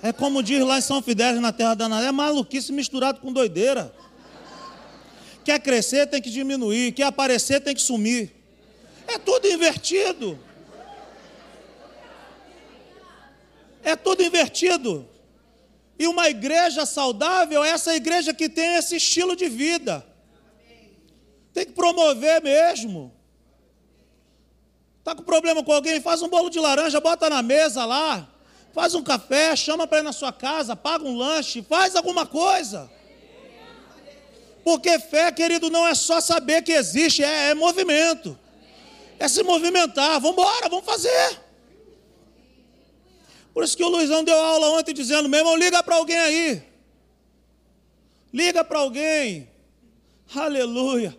É como diz lá em São Fidélis, na terra da Nazaré, é maluquice misturado com doideira. Quer crescer, tem que diminuir. Quer aparecer, tem que sumir. É tudo invertido. É tudo invertido. E uma igreja saudável é essa igreja que tem esse estilo de vida. Tem que promover mesmo. Está com problema com alguém? Faz um bolo de laranja, bota na mesa lá faz um café, chama para ir na sua casa, paga um lanche, faz alguma coisa. Porque fé, querido, não é só saber que existe, é, é movimento. É se movimentar. Vamos embora, vamos fazer. Por isso que o Luizão deu aula ontem dizendo, meu irmão, liga para alguém aí. Liga para alguém. Aleluia.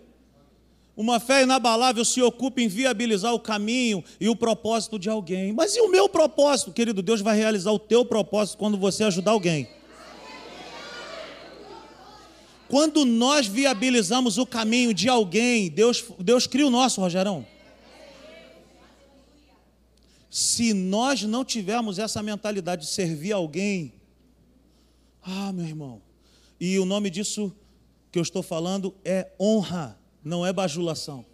Uma fé inabalável se ocupa em viabilizar o caminho e o propósito de alguém. Mas e o meu propósito, querido? Deus vai realizar o teu propósito quando você ajudar alguém. Quando nós viabilizamos o caminho de alguém, Deus, Deus cria o nosso, Rogerão. Se nós não tivermos essa mentalidade de servir alguém, ah, meu irmão, e o nome disso que eu estou falando é honra não é bajulação.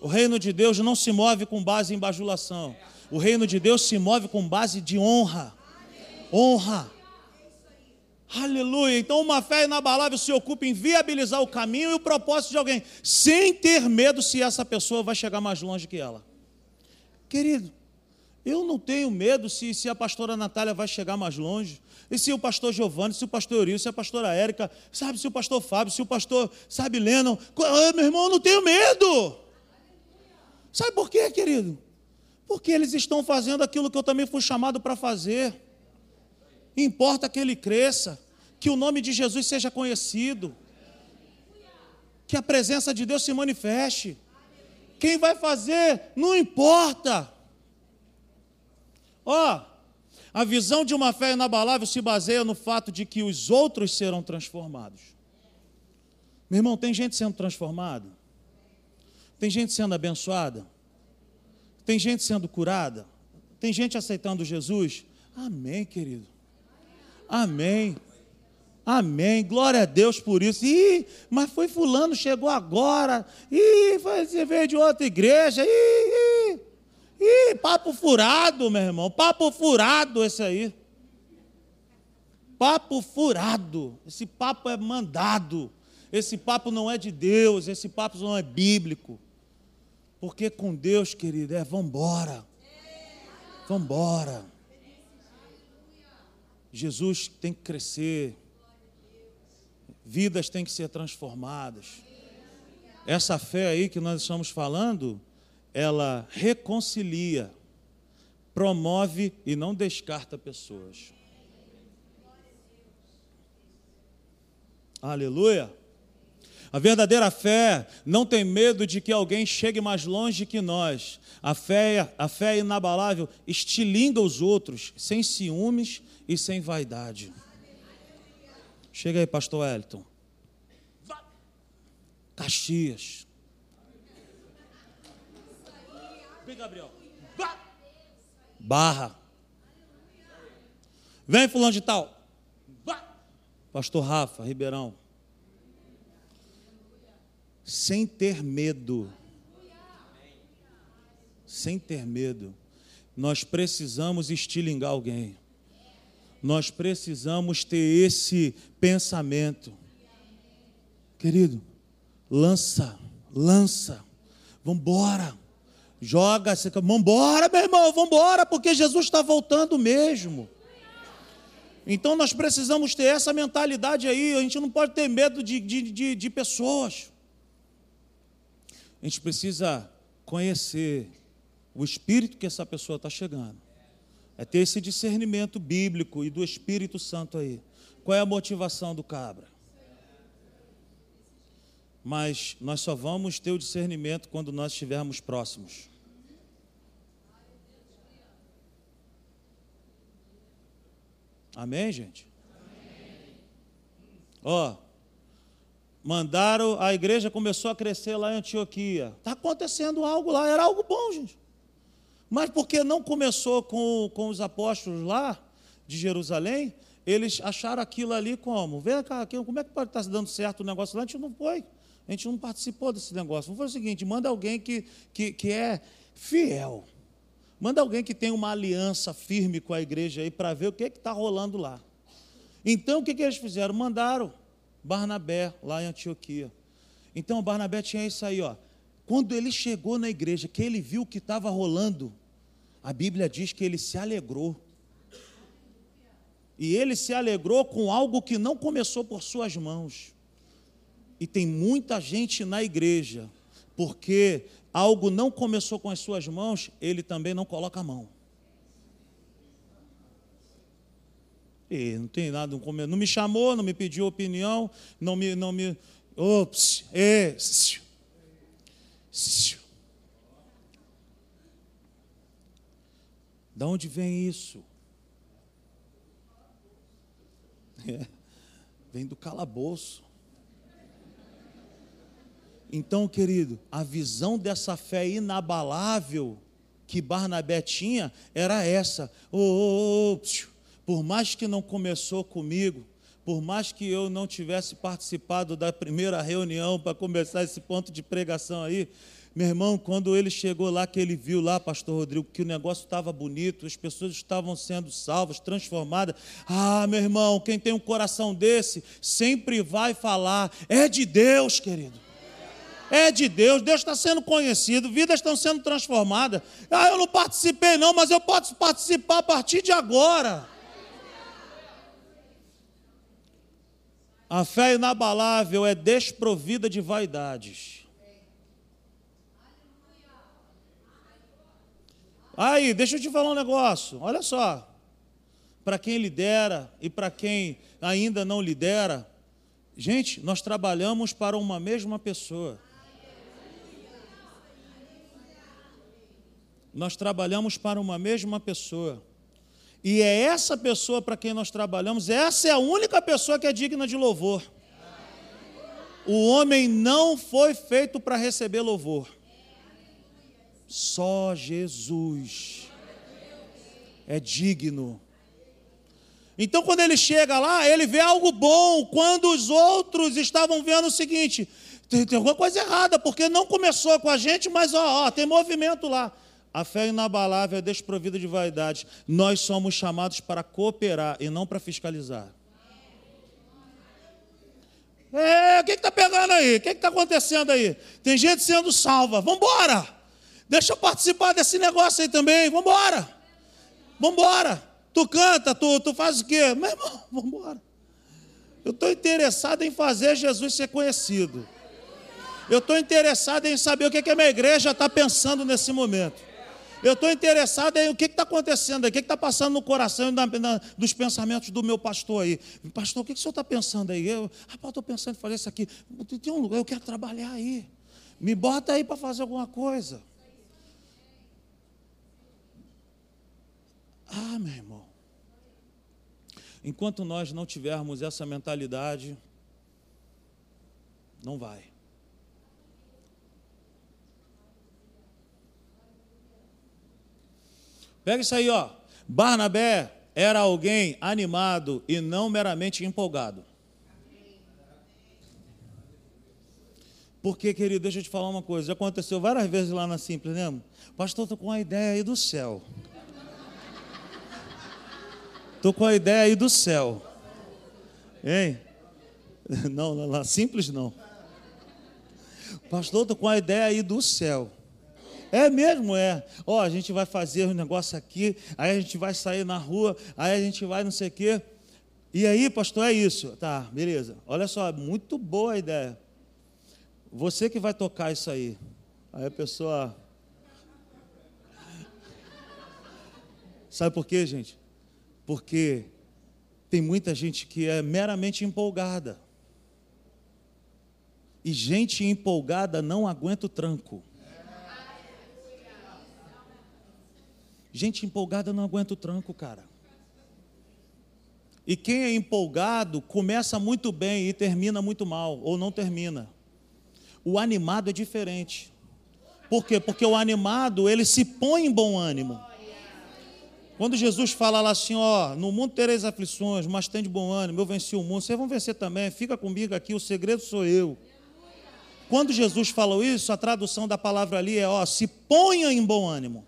O reino de Deus não se move com base em bajulação. O reino de Deus se move com base de honra. Honra. Aleluia. Então, uma fé inabalável se ocupa em viabilizar o caminho e o propósito de alguém, sem ter medo se essa pessoa vai chegar mais longe que ela. Querido, eu não tenho medo se, se a pastora Natália vai chegar mais longe. E se o pastor Giovanni, se o pastor Eurílio, se a pastora Érica, sabe, se o pastor Fábio, se o pastor, sabe, Lennon. Ah, meu irmão, eu não tenho medo. Sabe por quê, querido? Porque eles estão fazendo aquilo que eu também fui chamado para fazer. Importa que ele cresça, que o nome de Jesus seja conhecido, que a presença de Deus se manifeste. Quem vai fazer, não importa. Ó, oh, a visão de uma fé inabalável se baseia no fato de que os outros serão transformados. Meu irmão, tem gente sendo transformada? Tem gente sendo abençoada? Tem gente sendo curada? Tem gente aceitando Jesus? Amém, querido. Amém. Amém. Glória a Deus por isso. Ih, mas foi fulano, chegou agora. Ih, você veio de outra igreja. Ih, ih. Ih, papo furado, meu irmão. Papo furado esse aí. Papo furado. Esse papo é mandado. Esse papo não é de Deus, esse papo não é bíblico. Porque com Deus, querido, é vambora. Vambora. Jesus tem que crescer, vidas têm que ser transformadas. Essa fé aí que nós estamos falando, ela reconcilia, promove e não descarta pessoas. Aleluia. A verdadeira fé não tem medo de que alguém chegue mais longe que nós. A fé, a fé inabalável estilinga os outros, sem ciúmes e sem vaidade. Chega aí, pastor Wellington. Caxias. Gabriel. Barra. Vem, fulano de tal. Pastor Rafa, Ribeirão sem ter medo. Sem ter medo. Nós precisamos estilingar alguém. Nós precisamos ter esse pensamento. Querido, lança, lança. Vamos embora. Joga, vamos embora, meu irmão, vamos embora, porque Jesus está voltando mesmo. Então nós precisamos ter essa mentalidade aí. A gente não pode ter medo de, de, de, de pessoas a gente precisa conhecer o espírito que essa pessoa está chegando. É ter esse discernimento bíblico e do Espírito Santo aí. Qual é a motivação do cabra? Mas nós só vamos ter o discernimento quando nós estivermos próximos. Amém, gente? Ó, Mandaram, a igreja começou a crescer lá em Antioquia. Está acontecendo algo lá, era algo bom, gente. Mas porque não começou com, com os apóstolos lá de Jerusalém, eles acharam aquilo ali como? Vem cá, como é que pode estar dando certo o negócio lá? A gente não foi. A gente não participou desse negócio. Vamos fazer o seguinte: manda alguém que, que, que é fiel. Manda alguém que tem uma aliança firme com a igreja aí para ver o que está rolando lá. Então o que, que eles fizeram? Mandaram Barnabé, lá em Antioquia. Então, Barnabé tinha isso aí, ó. Quando ele chegou na igreja, que ele viu o que estava rolando, a Bíblia diz que ele se alegrou. E ele se alegrou com algo que não começou por suas mãos. E tem muita gente na igreja, porque algo não começou com as suas mãos, ele também não coloca a mão. E não tem nada, não, me chamou, não me pediu opinião, não me. Não me ops, é, Da onde vem isso? É, vem do calabouço. Então, querido, a visão dessa fé inabalável que Barnabé tinha era essa. Oh, por mais que não começou comigo, por mais que eu não tivesse participado da primeira reunião para começar esse ponto de pregação aí, meu irmão, quando ele chegou lá, que ele viu lá, pastor Rodrigo, que o negócio estava bonito, as pessoas estavam sendo salvas, transformadas. Ah, meu irmão, quem tem um coração desse sempre vai falar, é de Deus, querido. É de Deus, Deus está sendo conhecido, vidas estão sendo transformadas. Ah, eu não participei, não, mas eu posso participar a partir de agora. A fé inabalável é desprovida de vaidades. Aí, deixa eu te falar um negócio. Olha só. Para quem lidera e para quem ainda não lidera, gente, nós trabalhamos para uma mesma pessoa. Nós trabalhamos para uma mesma pessoa. E é essa pessoa para quem nós trabalhamos, essa é a única pessoa que é digna de louvor. O homem não foi feito para receber louvor. Só Jesus é digno. Então, quando ele chega lá, ele vê algo bom, quando os outros estavam vendo o seguinte: tem, tem alguma coisa errada, porque não começou com a gente, mas ó, ó, tem movimento lá. A fé inabalável é desprovida de vaidade. Nós somos chamados para cooperar e não para fiscalizar. É, o que está pegando aí? O que está acontecendo aí? Tem gente sendo salva. Vamos embora! Deixa eu participar desse negócio aí também. Vamos embora. Tu canta, tu, tu faz o quê? Meu irmão, vamos embora. Eu estou interessado em fazer Jesus ser conhecido. Eu estou interessado em saber o que, que a minha igreja está pensando nesse momento. Eu estou interessado em o que está acontecendo aí, o que está passando no coração na, na, dos pensamentos do meu pastor aí. Pastor, o que, que o senhor está pensando aí? Eu, rapaz, estou pensando em fazer isso aqui. Tem um lugar, eu quero trabalhar aí. Me bota aí para fazer alguma coisa. Ah, meu irmão. Enquanto nós não tivermos essa mentalidade, não vai. Pega isso aí, ó. Barnabé era alguém animado e não meramente empolgado. Porque, querido, deixa eu te falar uma coisa. Já aconteceu várias vezes lá na Simples, lembra? Pastor, estou com uma ideia aí do céu. Estou com a ideia aí do céu. Hein? Não, não, simples não. Pastor, estou com a ideia aí do céu. É mesmo, é. Ó, oh, a gente vai fazer um negócio aqui, aí a gente vai sair na rua, aí a gente vai não sei o quê. E aí, pastor, é isso. Tá, beleza. Olha só, muito boa a ideia. Você que vai tocar isso aí. Aí a pessoa. Sabe por quê, gente? porque tem muita gente que é meramente empolgada. E gente empolgada não aguenta o tranco. Gente empolgada não aguenta o tranco, cara. E quem é empolgado começa muito bem e termina muito mal, ou não termina. O animado é diferente. Por quê? Porque o animado, ele se põe em bom ânimo. Quando Jesus fala lá assim, ó, no mundo tereis aflições, mas tem de bom ânimo, eu venci o mundo, vocês vão vencer também, fica comigo aqui, o segredo sou eu. Quando Jesus falou isso, a tradução da palavra ali é, ó, se ponha em bom ânimo.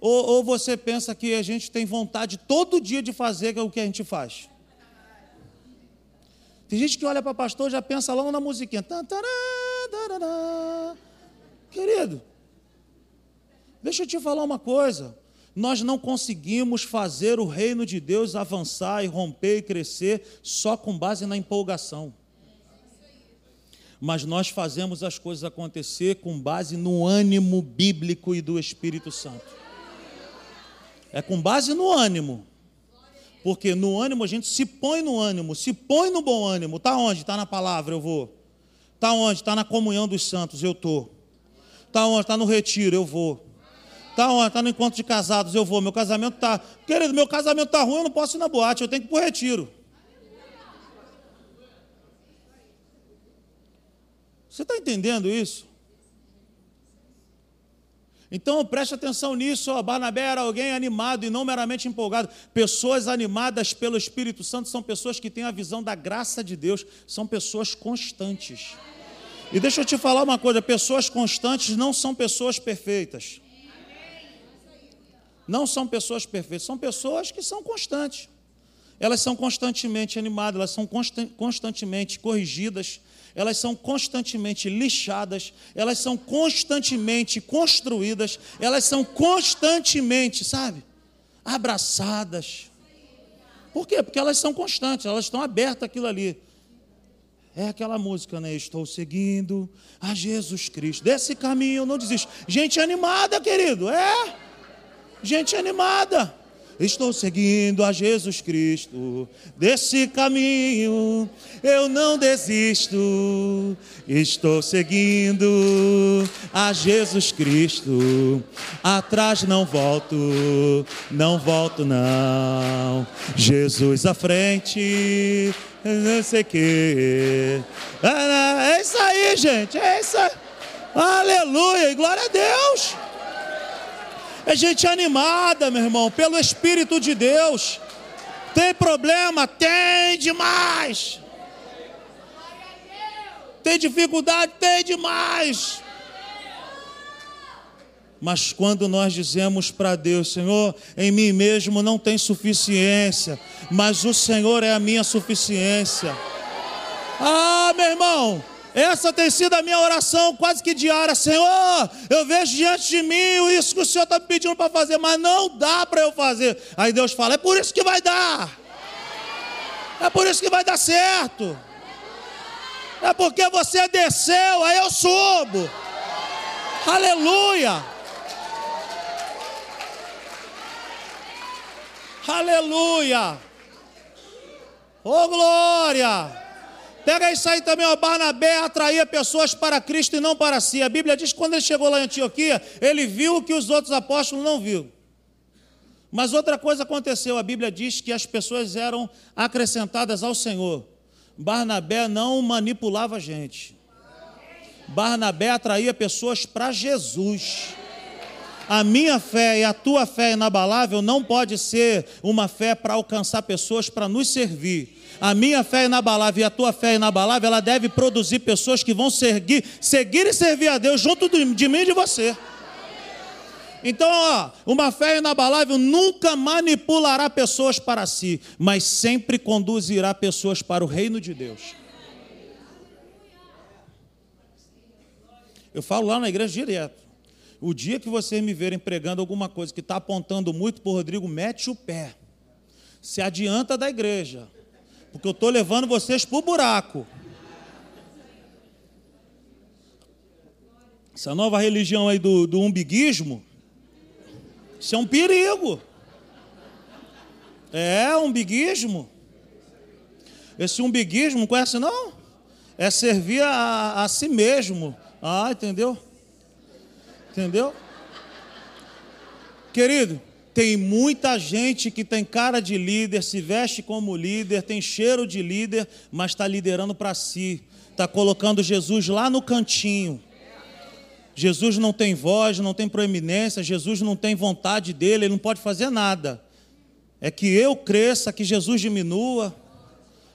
Ou, ou você pensa que a gente tem vontade todo dia de fazer o que a gente faz? Tem gente que olha para pastor e já pensa logo na musiquinha. Querido, deixa eu te falar uma coisa nós não conseguimos fazer o reino de Deus avançar e romper e crescer só com base na empolgação. Mas nós fazemos as coisas acontecer com base no ânimo bíblico e do Espírito Santo. É com base no ânimo. Porque no ânimo a gente se põe no ânimo, se põe no bom ânimo. Está onde? Está na palavra, eu vou. Está onde? Está na comunhão dos santos, eu estou. Está onde? Está no retiro, eu vou. Tá onde? Tá no encontro de casados, eu vou. Meu casamento tá. Querido, meu casamento tá ruim, eu não posso ir na boate, eu tenho que ir para o retiro. Você está entendendo isso? Então preste atenção nisso, ó. Barnabé era alguém animado e não meramente empolgado. Pessoas animadas pelo Espírito Santo são pessoas que têm a visão da graça de Deus, são pessoas constantes. E deixa eu te falar uma coisa: pessoas constantes não são pessoas perfeitas. Não são pessoas perfeitas, são pessoas que são constantes. Elas são constantemente animadas, elas são constantemente corrigidas, elas são constantemente lixadas, elas são constantemente construídas, elas são constantemente, sabe, abraçadas. Por quê? Porque elas são constantes, elas estão abertas aquilo ali. É aquela música, né? Estou seguindo a Jesus Cristo. Desse caminho eu não desisto. Gente animada, querido, é. Gente animada. Estou seguindo a Jesus Cristo, desse caminho eu não desisto. Estou seguindo a Jesus Cristo, atrás não volto, não volto não. Jesus à frente, não sei que. É isso aí, gente, é isso aí. Aleluia, glória a Deus. É gente animada, meu irmão, pelo Espírito de Deus. Tem problema? Tem demais. Tem dificuldade? Tem demais. Mas quando nós dizemos para Deus, Senhor, em mim mesmo não tem suficiência, mas o Senhor é a minha suficiência. Ah, meu irmão, essa tem sido a minha oração quase que diária. Senhor, eu vejo diante de mim isso que o Senhor está me pedindo para fazer, mas não dá para eu fazer. Aí Deus fala: é por isso que vai dar. É por isso que vai dar certo. É porque você desceu, aí eu subo. Aleluia. Aleluia. Oh glória. Pega isso aí também, ó, Barnabé atraía pessoas para Cristo e não para si. A Bíblia diz que quando ele chegou lá em Antioquia, ele viu o que os outros apóstolos não viu. Mas outra coisa aconteceu, a Bíblia diz que as pessoas eram acrescentadas ao Senhor. Barnabé não manipulava a gente. Barnabé atraía pessoas para Jesus. A minha fé e a tua fé inabalável não pode ser uma fé para alcançar pessoas para nos servir a minha fé inabalável e a tua fé inabalável, ela deve produzir pessoas que vão seguir, seguir e servir a Deus junto de mim e de você. Então, ó, uma fé inabalável nunca manipulará pessoas para si, mas sempre conduzirá pessoas para o reino de Deus. Eu falo lá na igreja direto. O dia que vocês me verem pregando alguma coisa que está apontando muito para o Rodrigo, mete o pé. Se adianta da igreja porque eu estou levando vocês para o buraco. Essa nova religião aí do, do umbiguismo, isso é um perigo. É, umbiguismo. Esse umbiguismo, conhece não? É servir a, a si mesmo. Ah, entendeu? Entendeu? Querido, tem muita gente que tem cara de líder, se veste como líder, tem cheiro de líder, mas está liderando para si, está colocando Jesus lá no cantinho. Jesus não tem voz, não tem proeminência, Jesus não tem vontade dele, ele não pode fazer nada. É que eu cresça, que Jesus diminua.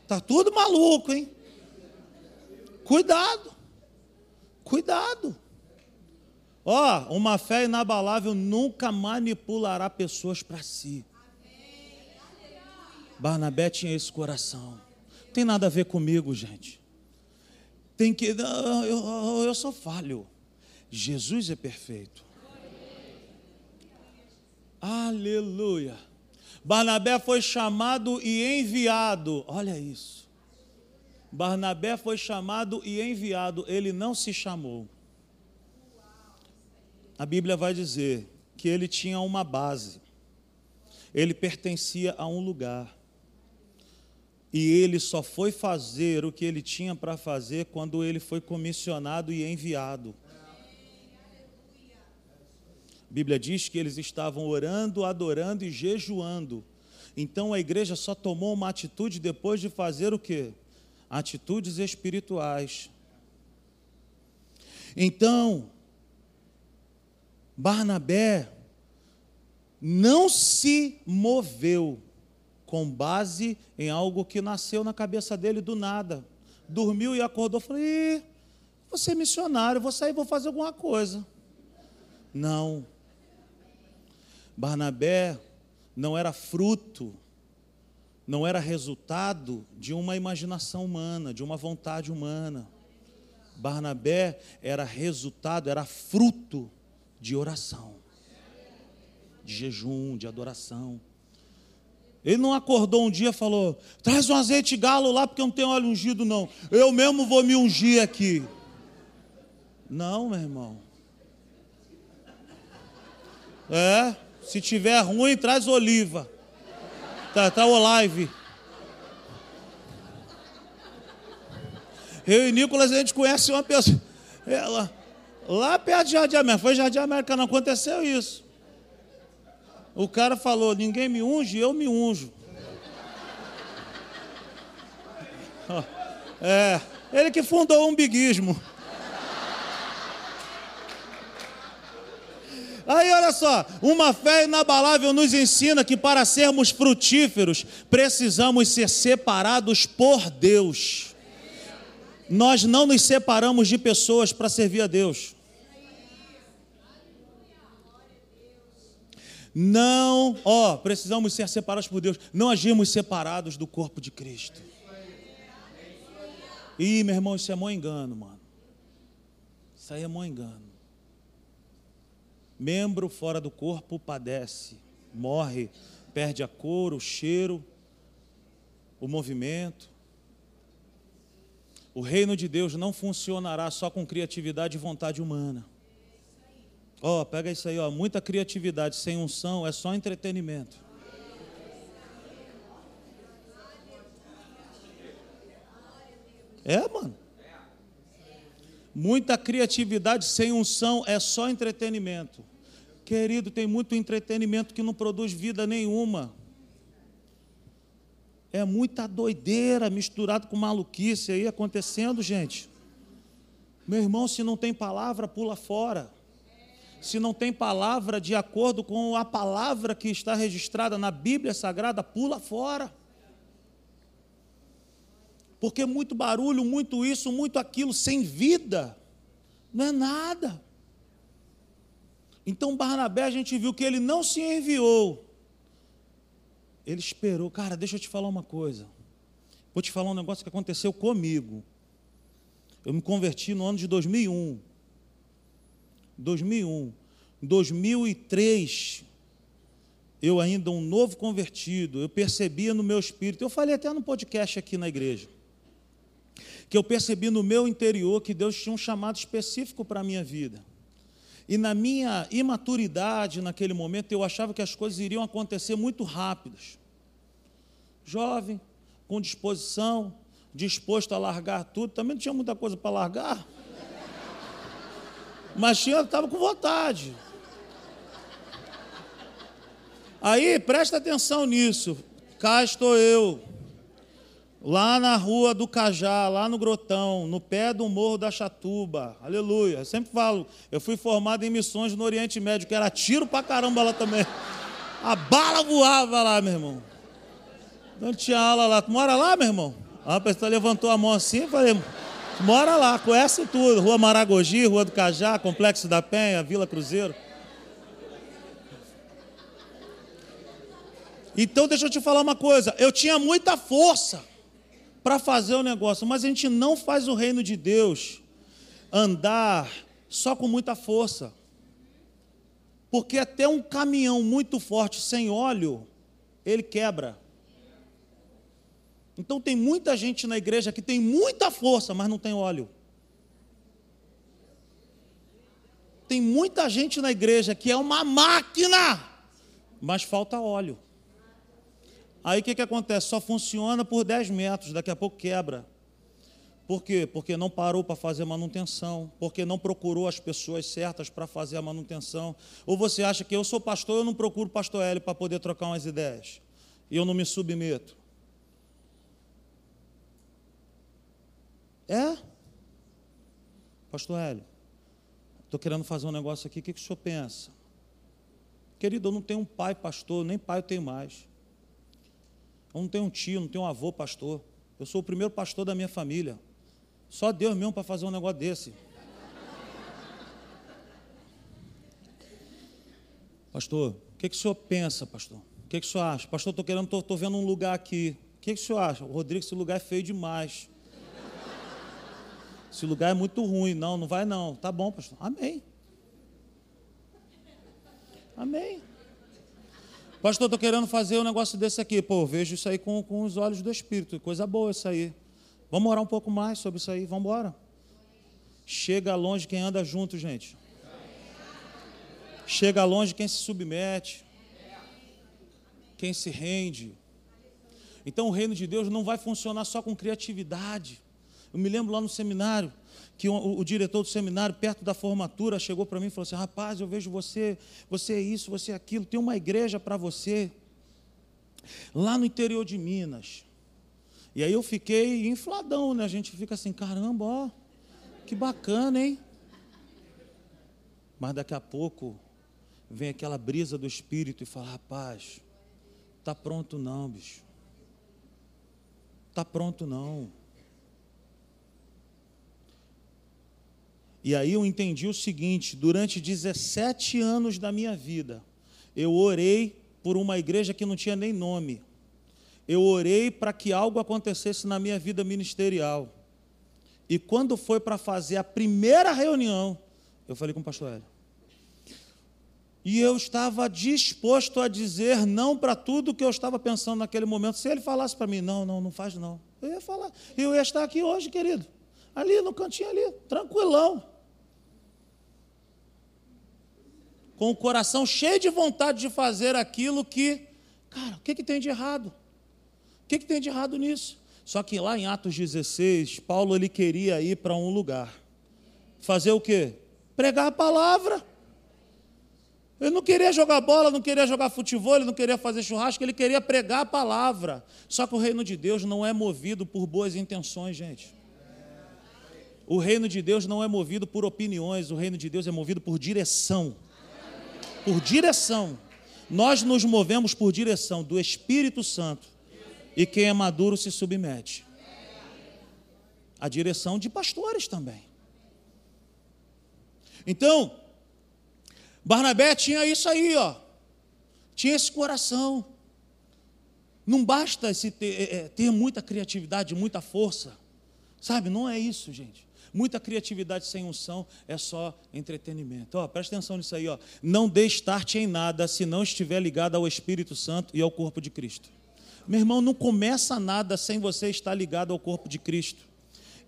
Tá tudo maluco, hein? Cuidado. Cuidado. Ó, oh, uma fé inabalável nunca manipulará pessoas para si. Barnabé tinha esse coração. Tem nada a ver comigo, gente. Tem que. Eu, eu, sou falho. Jesus é perfeito. Aleluia. Barnabé foi chamado e enviado. Olha isso. Barnabé foi chamado e enviado. Ele não se chamou a Bíblia vai dizer que ele tinha uma base, ele pertencia a um lugar. E ele só foi fazer o que ele tinha para fazer quando ele foi comissionado e enviado. A Bíblia diz que eles estavam orando, adorando e jejuando. Então a igreja só tomou uma atitude depois de fazer o quê? Atitudes espirituais. Então, Barnabé não se moveu com base em algo que nasceu na cabeça dele do nada. Dormiu e acordou, falei, vou ser missionário, vou sair, vou fazer alguma coisa. Não. Barnabé não era fruto, não era resultado de uma imaginação humana, de uma vontade humana. Barnabé era resultado, era fruto de oração, de jejum, de adoração. Ele não acordou um dia e falou: traz um azeite galo lá, porque eu não tenho óleo ungido, não. Eu mesmo vou me ungir aqui. Não, meu irmão. É, se tiver ruim, traz oliva. Tá, tá live. Eu e Nicolas, a gente conhece uma pessoa. Ela, lá perto de Jardim América. Foi Jardim América, não aconteceu isso. O cara falou: ninguém me unge, eu me unjo. É, ele que fundou o umbiguismo. Aí olha só, uma fé inabalável nos ensina que para sermos frutíferos precisamos ser separados por Deus. Nós não nos separamos de pessoas para servir a Deus. Não, ó, precisamos ser separados por Deus. Não agimos separados do corpo de Cristo. Ih, meu irmão, isso é mó engano, mano. Isso aí é mó engano. Membro fora do corpo padece, morre, perde a cor, o cheiro, o movimento. O reino de Deus não funcionará só com criatividade e vontade humana. Ó, oh, pega isso aí, ó, muita criatividade sem unção é só entretenimento. É, mano. Muita criatividade sem unção é só entretenimento. Querido, tem muito entretenimento que não produz vida nenhuma. É muita doideira misturado com maluquice aí acontecendo, gente. Meu irmão, se não tem palavra, pula fora. Se não tem palavra de acordo com a palavra que está registrada na Bíblia Sagrada, pula fora. Porque muito barulho, muito isso, muito aquilo, sem vida, não é nada. Então Barnabé, a gente viu que ele não se enviou ele esperou. Cara, deixa eu te falar uma coisa. Vou te falar um negócio que aconteceu comigo. Eu me converti no ano de 2001. 2001. 2003, eu ainda um novo convertido, eu percebia no meu espírito, eu falei até no podcast aqui na igreja, que eu percebi no meu interior que Deus tinha um chamado específico para a minha vida. E na minha imaturidade naquele momento, eu achava que as coisas iriam acontecer muito rápidas. Jovem, com disposição, disposto a largar tudo, também não tinha muita coisa para largar. Mas tinha, estava com vontade. Aí, presta atenção nisso. Cá estou eu lá na rua do Cajá, lá no Grotão, no pé do Morro da Chatuba. Aleluia. Eu sempre falo, eu fui formado em missões no Oriente Médio, que era tiro pra caramba lá também. A bala voava lá, meu irmão. Então tinha aula lá. Tu mora lá, meu irmão? A pessoa levantou a mão assim e falei, mora lá, conhece tudo. Rua Maragogi, Rua do Cajá, Complexo da Penha, Vila Cruzeiro. Então deixa eu te falar uma coisa, eu tinha muita força para fazer o negócio, mas a gente não faz o reino de Deus andar só com muita força. Porque até um caminhão muito forte sem óleo, ele quebra. Então tem muita gente na igreja que tem muita força, mas não tem óleo. Tem muita gente na igreja que é uma máquina, mas falta óleo. Aí o que, que acontece? Só funciona por 10 metros, daqui a pouco quebra. Por quê? Porque não parou para fazer manutenção, porque não procurou as pessoas certas para fazer a manutenção. Ou você acha que eu sou pastor, eu não procuro pastor Hélio para poder trocar umas ideias. E eu não me submeto. É? Pastor Hélio, estou querendo fazer um negócio aqui, o que, que o senhor pensa? Querido, eu não tenho um pai pastor, nem pai eu tenho mais. Eu não tenho um tio, não tenho um avô pastor. Eu sou o primeiro pastor da minha família. Só Deus mesmo para fazer um negócio desse. Pastor, o que, que o senhor pensa, pastor? O que, que o senhor acha? Pastor, estou querendo, estou vendo um lugar aqui. O que, que o senhor acha? Rodrigo, esse lugar é feio demais. Esse lugar é muito ruim. Não, não vai não. Tá bom, pastor. Amém. Amém. Pastor, estou querendo fazer um negócio desse aqui. Pô, vejo isso aí com, com os olhos do Espírito. Coisa boa isso aí. Vamos orar um pouco mais sobre isso aí. Vamos embora. Chega longe quem anda junto, gente. Chega longe quem se submete. Quem se rende. Então o reino de Deus não vai funcionar só com criatividade. Eu me lembro lá no seminário, que o, o, diretor do seminário, perto da formatura, chegou para mim e falou assim: Rapaz, eu vejo você, você é isso, você é aquilo, tem uma igreja para você, lá no interior de Minas. E aí eu fiquei infladão, né? A gente fica assim: Caramba, ó, que bacana, hein? Mas daqui a pouco vem aquela brisa do espírito e fala: Rapaz, tá pronto não, bicho. Tá pronto não. E aí eu entendi o seguinte: durante 17 anos da minha vida, eu orei por uma igreja que não tinha nem nome. Eu orei para que algo acontecesse na minha vida ministerial. E quando foi para fazer a primeira reunião, eu falei com o pastor Hélio. E eu estava disposto a dizer não para tudo que eu estava pensando naquele momento. Se ele falasse para mim, não, não, não faz não. Eu ia falar. Eu ia estar aqui hoje, querido. Ali no cantinho ali, tranquilão. Com o coração cheio de vontade de fazer aquilo que, cara, o que, que tem de errado? O que, que tem de errado nisso? Só que lá em Atos 16, Paulo ele queria ir para um lugar. Fazer o quê? Pregar a palavra. Ele não queria jogar bola, não queria jogar futebol, ele não queria fazer churrasco, ele queria pregar a palavra. Só que o reino de Deus não é movido por boas intenções, gente. O reino de Deus não é movido por opiniões, o reino de Deus é movido por direção por direção. Nós nos movemos por direção do Espírito Santo. E quem é maduro se submete. A direção de pastores também. Então, Barnabé tinha isso aí, ó. Tinha esse coração. Não basta ter, é, é, ter muita criatividade, muita força. Sabe, não é isso, gente. Muita criatividade sem unção é só entretenimento. Ó, presta atenção nisso aí. Ó. Não dê start em nada se não estiver ligado ao Espírito Santo e ao corpo de Cristo. Meu irmão, não começa nada sem você estar ligado ao corpo de Cristo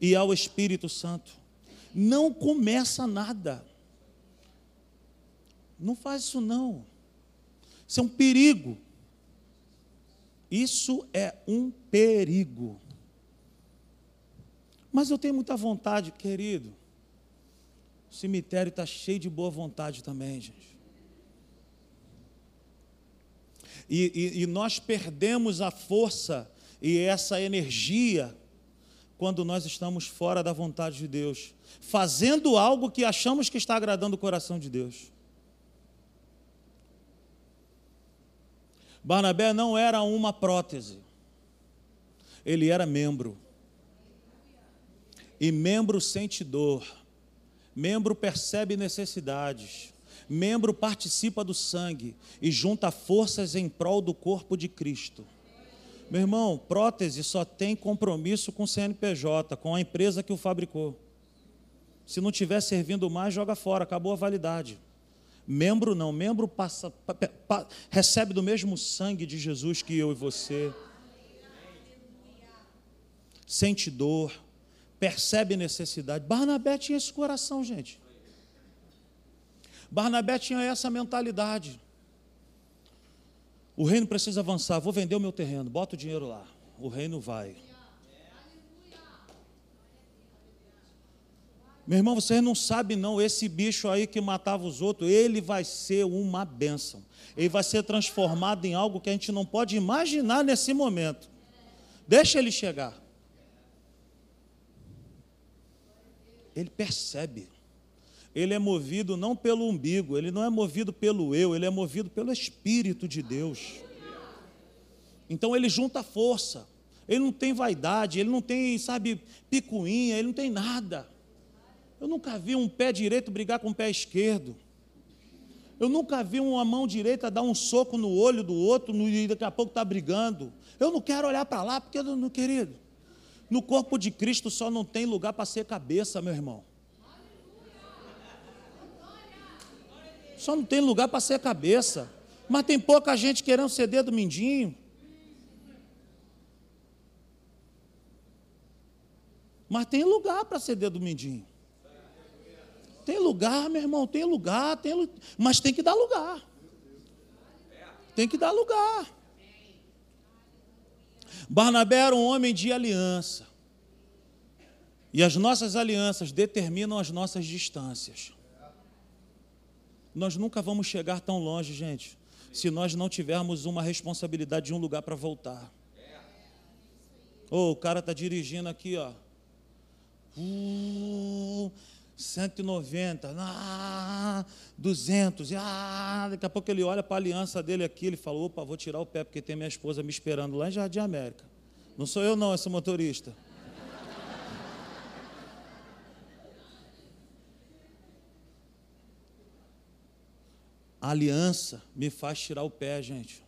e ao Espírito Santo. Não começa nada. Não faz isso não. Isso é um perigo. Isso é um perigo. Mas eu tenho muita vontade, querido. O cemitério está cheio de boa vontade também, gente. E, e, e, nós perdemos a força e essa energia quando nós estamos fora da vontade de Deus, fazendo algo que achamos que está agradando o coração de Deus. Barnabé não era uma prótese, ele era membro. E membro sente dor, membro percebe necessidades, membro participa do sangue e junta forças em prol do corpo de Cristo. Meu irmão, prótese só tem compromisso com o CNPJ, com a empresa que o fabricou. Se não estiver servindo mais, joga fora, acabou a validade. Membro não, membro passa, pa, pa, recebe do mesmo sangue de Jesus que eu e você. Sente dor, percebe necessidade. Barnabé tinha esse coração, gente. Barnabé tinha essa mentalidade. O reino precisa avançar. Vou vender o meu terreno, bota o dinheiro lá. O reino vai. Meu irmão, vocês não sabem não, esse bicho aí que matava os outros, ele vai ser uma bênção. Ele vai ser transformado em algo que a gente não pode imaginar nesse momento. Deixa ele chegar. Ele percebe. ele é movido não pelo umbigo, ele não é movido pelo eu, ele é movido pelo Espírito de Deus. Então ele junta força, ele não tem vaidade, ele não tem, sabe, picuinha, ele não tem nada. Eu nunca vi um pé direito brigar com o pé esquerdo. Eu nunca vi uma mão direita dar um soco no olho do outro e daqui a pouco está brigando. Eu não quero olhar para lá, porque, meu querido, no corpo de Cristo só não tem lugar para ser cabeça, meu irmão. Só não tem lugar para ser cabeça. Mas tem pouca gente querendo ceder do mindinho. Mas tem lugar para ceder do mindinho. Tem lugar, meu irmão, tem lugar, tem, mas tem que dar lugar. Tem que dar lugar. Barnabé era um homem de aliança. E as nossas alianças determinam as nossas distâncias. Nós nunca vamos chegar tão longe, gente, se nós não tivermos uma responsabilidade de um lugar para voltar. Oh, o cara está dirigindo aqui, ó. Uh, 190, ah, 200, ah, daqui a pouco ele olha para a aliança dele aqui, ele fala, opa, vou tirar o pé porque tem minha esposa me esperando lá em Jardim América. Não sou eu não, esse motorista. A aliança me faz tirar o pé, gente.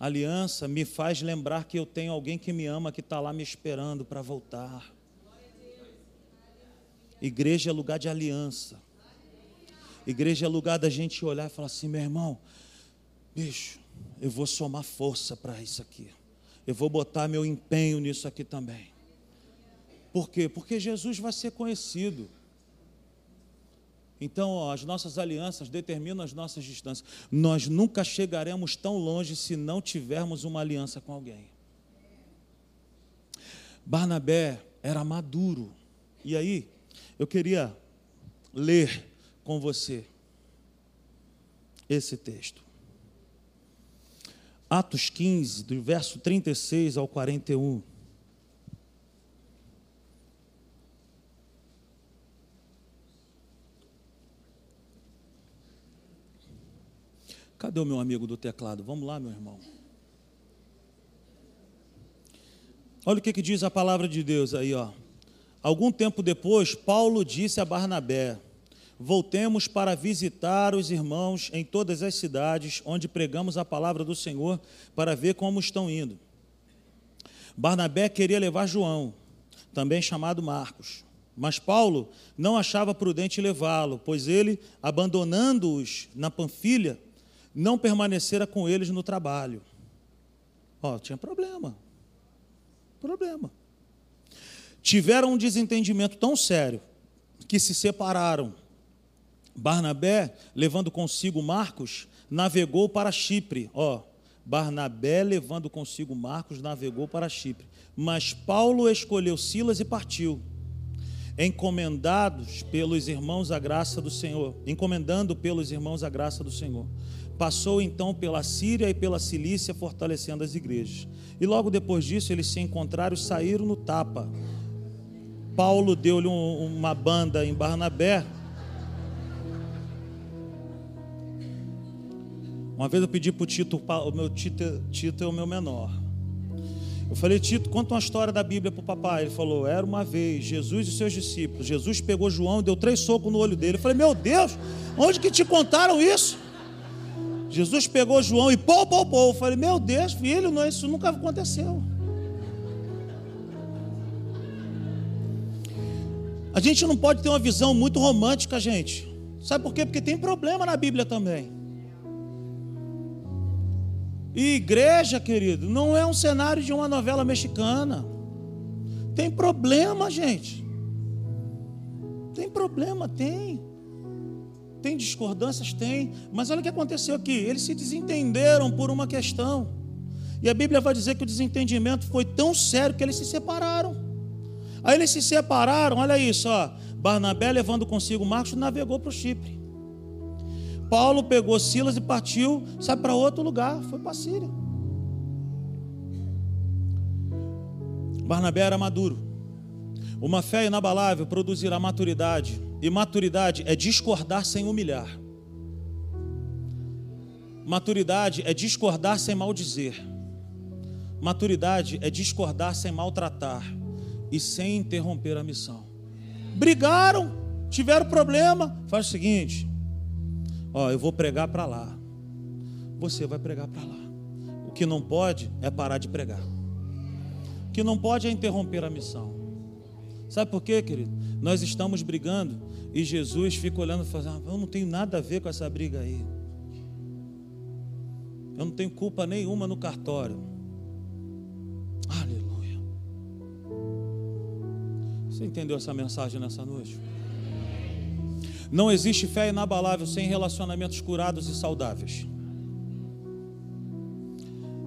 A aliança me faz lembrar que eu tenho alguém que me ama, que está lá me esperando para voltar. Igreja é lugar de aliança. Igreja é lugar da gente olhar e falar assim, meu irmão, bicho, eu vou somar força para isso aqui. Eu vou botar meu empenho nisso aqui também. Por quê? Porque Jesus vai ser conhecido. Então, ó, as nossas alianças determinam as nossas distâncias. Nós nunca chegaremos tão longe se não tivermos uma aliança com alguém. Barnabé era maduro. E aí, eu queria ler com você esse texto. Atos 15, do verso 36 ao 41. Cadê o meu amigo do teclado? Vamos lá, meu irmão. Olha o que, que diz a palavra de Deus aí, ó. Algum tempo depois, Paulo disse a Barnabé: Voltemos para visitar os irmãos em todas as cidades onde pregamos a palavra do Senhor, para ver como estão indo. Barnabé queria levar João, também chamado Marcos, mas Paulo não achava prudente levá-lo, pois ele, abandonando-os na Panfilha, não permanecera com eles no trabalho. Ó, tinha problema. Problema. Tiveram um desentendimento tão sério que se separaram. Barnabé, levando consigo Marcos, navegou para Chipre. Ó, Barnabé, levando consigo Marcos, navegou para Chipre. Mas Paulo escolheu Silas e partiu, encomendados pelos irmãos a graça do Senhor, encomendando pelos irmãos a graça do Senhor. Passou então pela Síria e pela Cilícia, fortalecendo as igrejas. E logo depois disso, eles se encontraram e saíram no tapa. Paulo deu-lhe um, uma banda em Barnabé. Uma vez eu pedi para o Tito, o meu Tito, Tito é o meu menor. Eu falei, Tito, conta uma história da Bíblia para o papai. Ele falou, era uma vez, Jesus e seus discípulos. Jesus pegou João e deu três socos no olho dele. Eu falei, meu Deus, onde que te contaram isso? Jesus pegou João e pô, pô, pô. Eu falei, meu Deus, filho, não, isso nunca aconteceu. A gente não pode ter uma visão muito romântica, gente. Sabe por quê? Porque tem problema na Bíblia também. E igreja, querido, não é um cenário de uma novela mexicana. Tem problema, gente. Tem problema, tem. Tem discordâncias? Tem. Mas olha o que aconteceu aqui. Eles se desentenderam por uma questão. E a Bíblia vai dizer que o desentendimento foi tão sério que eles se separaram. Aí eles se separaram, olha isso, ó. Barnabé levando consigo Marcos navegou para o Chipre. Paulo pegou Silas e partiu, sabe para outro lugar, foi para a Síria. Barnabé era maduro. Uma fé inabalável produzirá maturidade E maturidade é discordar sem humilhar. Maturidade é discordar sem maldizer. Maturidade é discordar sem maltratar e sem interromper a missão. Brigaram, tiveram problema, faz o seguinte: ó, eu vou pregar para lá. Você vai pregar para lá. O que não pode é parar de pregar. O que não pode é interromper a missão. Sabe por quê, querido? Nós estamos brigando e Jesus fica olhando e falando: ah, Eu não tenho nada a ver com essa briga aí. Eu não tenho culpa nenhuma no cartório. Aleluia. Você entendeu essa mensagem nessa noite? Não existe fé inabalável sem relacionamentos curados e saudáveis.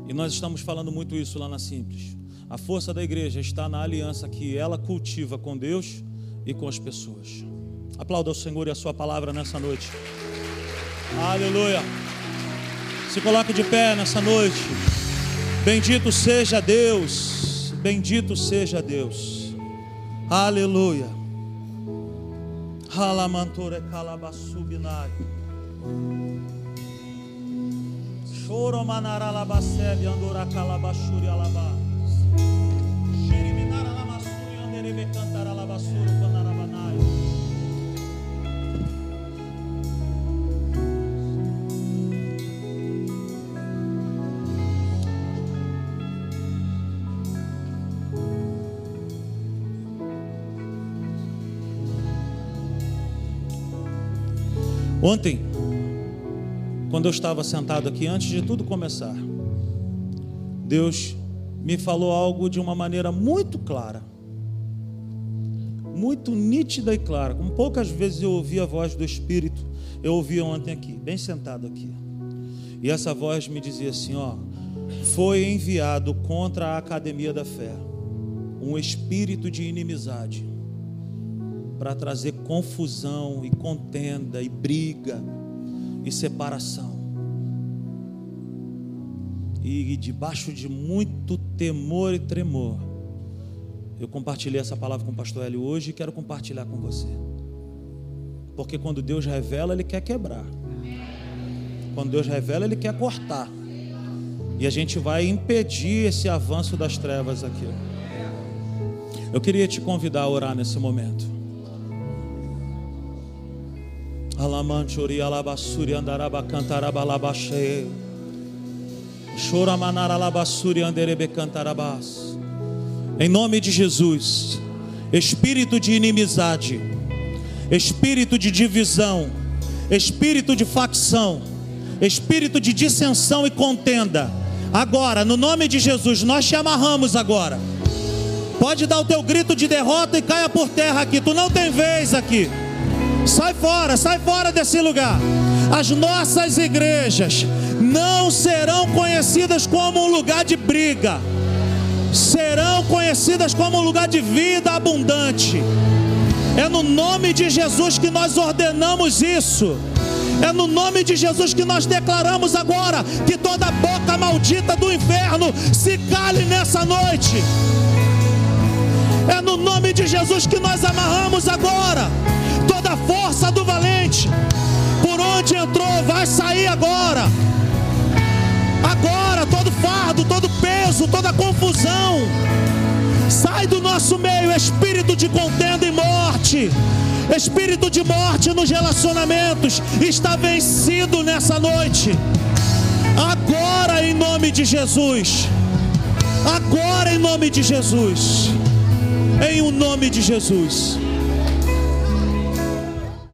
E nós estamos falando muito isso lá na Simples. A força da igreja está na aliança que ela cultiva com Deus e com as pessoas. Aplauda o Senhor e a sua palavra nessa noite. Aleluia. Se coloque de pé nessa noite. Bendito seja Deus. Bendito seja Deus. Aleluia. Halamanture calabasubinai. Choro manara labasebe andora calabashuri alaba. Shiriminara lamasuri anderebe cantara labasuru panarabanai. Ontem, quando eu estava sentado aqui, antes de tudo começar, Deus me falou algo de uma maneira muito clara, muito nítida e clara. Como poucas vezes eu ouvi a voz do Espírito, eu ouvi ontem aqui, bem sentado aqui. E essa voz me dizia assim: ó, foi enviado contra a academia da fé um espírito de inimizade para trazer confusão e contenda e briga e separação. E debaixo de muito temor e tremor, eu compartilhei essa palavra com o pastor Hélio hoje e quero compartilhar com você. Porque quando Deus revela, Ele quer quebrar. Quando Deus revela, Ele quer cortar. E a gente vai impedir esse avanço das trevas aqui. Eu queria te convidar a orar nesse momento. Alamanchori alabassuri andaraba cantaraba labache. Choramanara alabassuri anderebe cantarabas. Em nome de Jesus, espírito de inimizade, espírito de divisão, espírito de facção, espírito de dissensão e contenda. Agora, no nome de Jesus, nós te amarramos agora. Pode dar o teu grito de derrota e caia por terra aqui. Tu não tem vez aqui. Sai fora, sai fora desse lugar. As nossas igrejas não serão conhecidas como um lugar de briga, serão conhecidas como um lugar de vida abundante. É no nome de Jesus que nós ordenamos isso. É no nome de Jesus que nós declaramos agora que toda boca maldita do inferno se cale nessa noite. É no nome de Jesus que nós amarramos agora toda a força do valente. Por onde entrou, vai sair agora. Agora, todo fardo, todo peso, toda confusão. Sai do nosso meio, espírito de contenda e morte. Espírito de morte nos relacionamentos está vencido nessa noite. Agora, em nome de Jesus. Agora, em nome de Jesus. Em o nome de Jesus.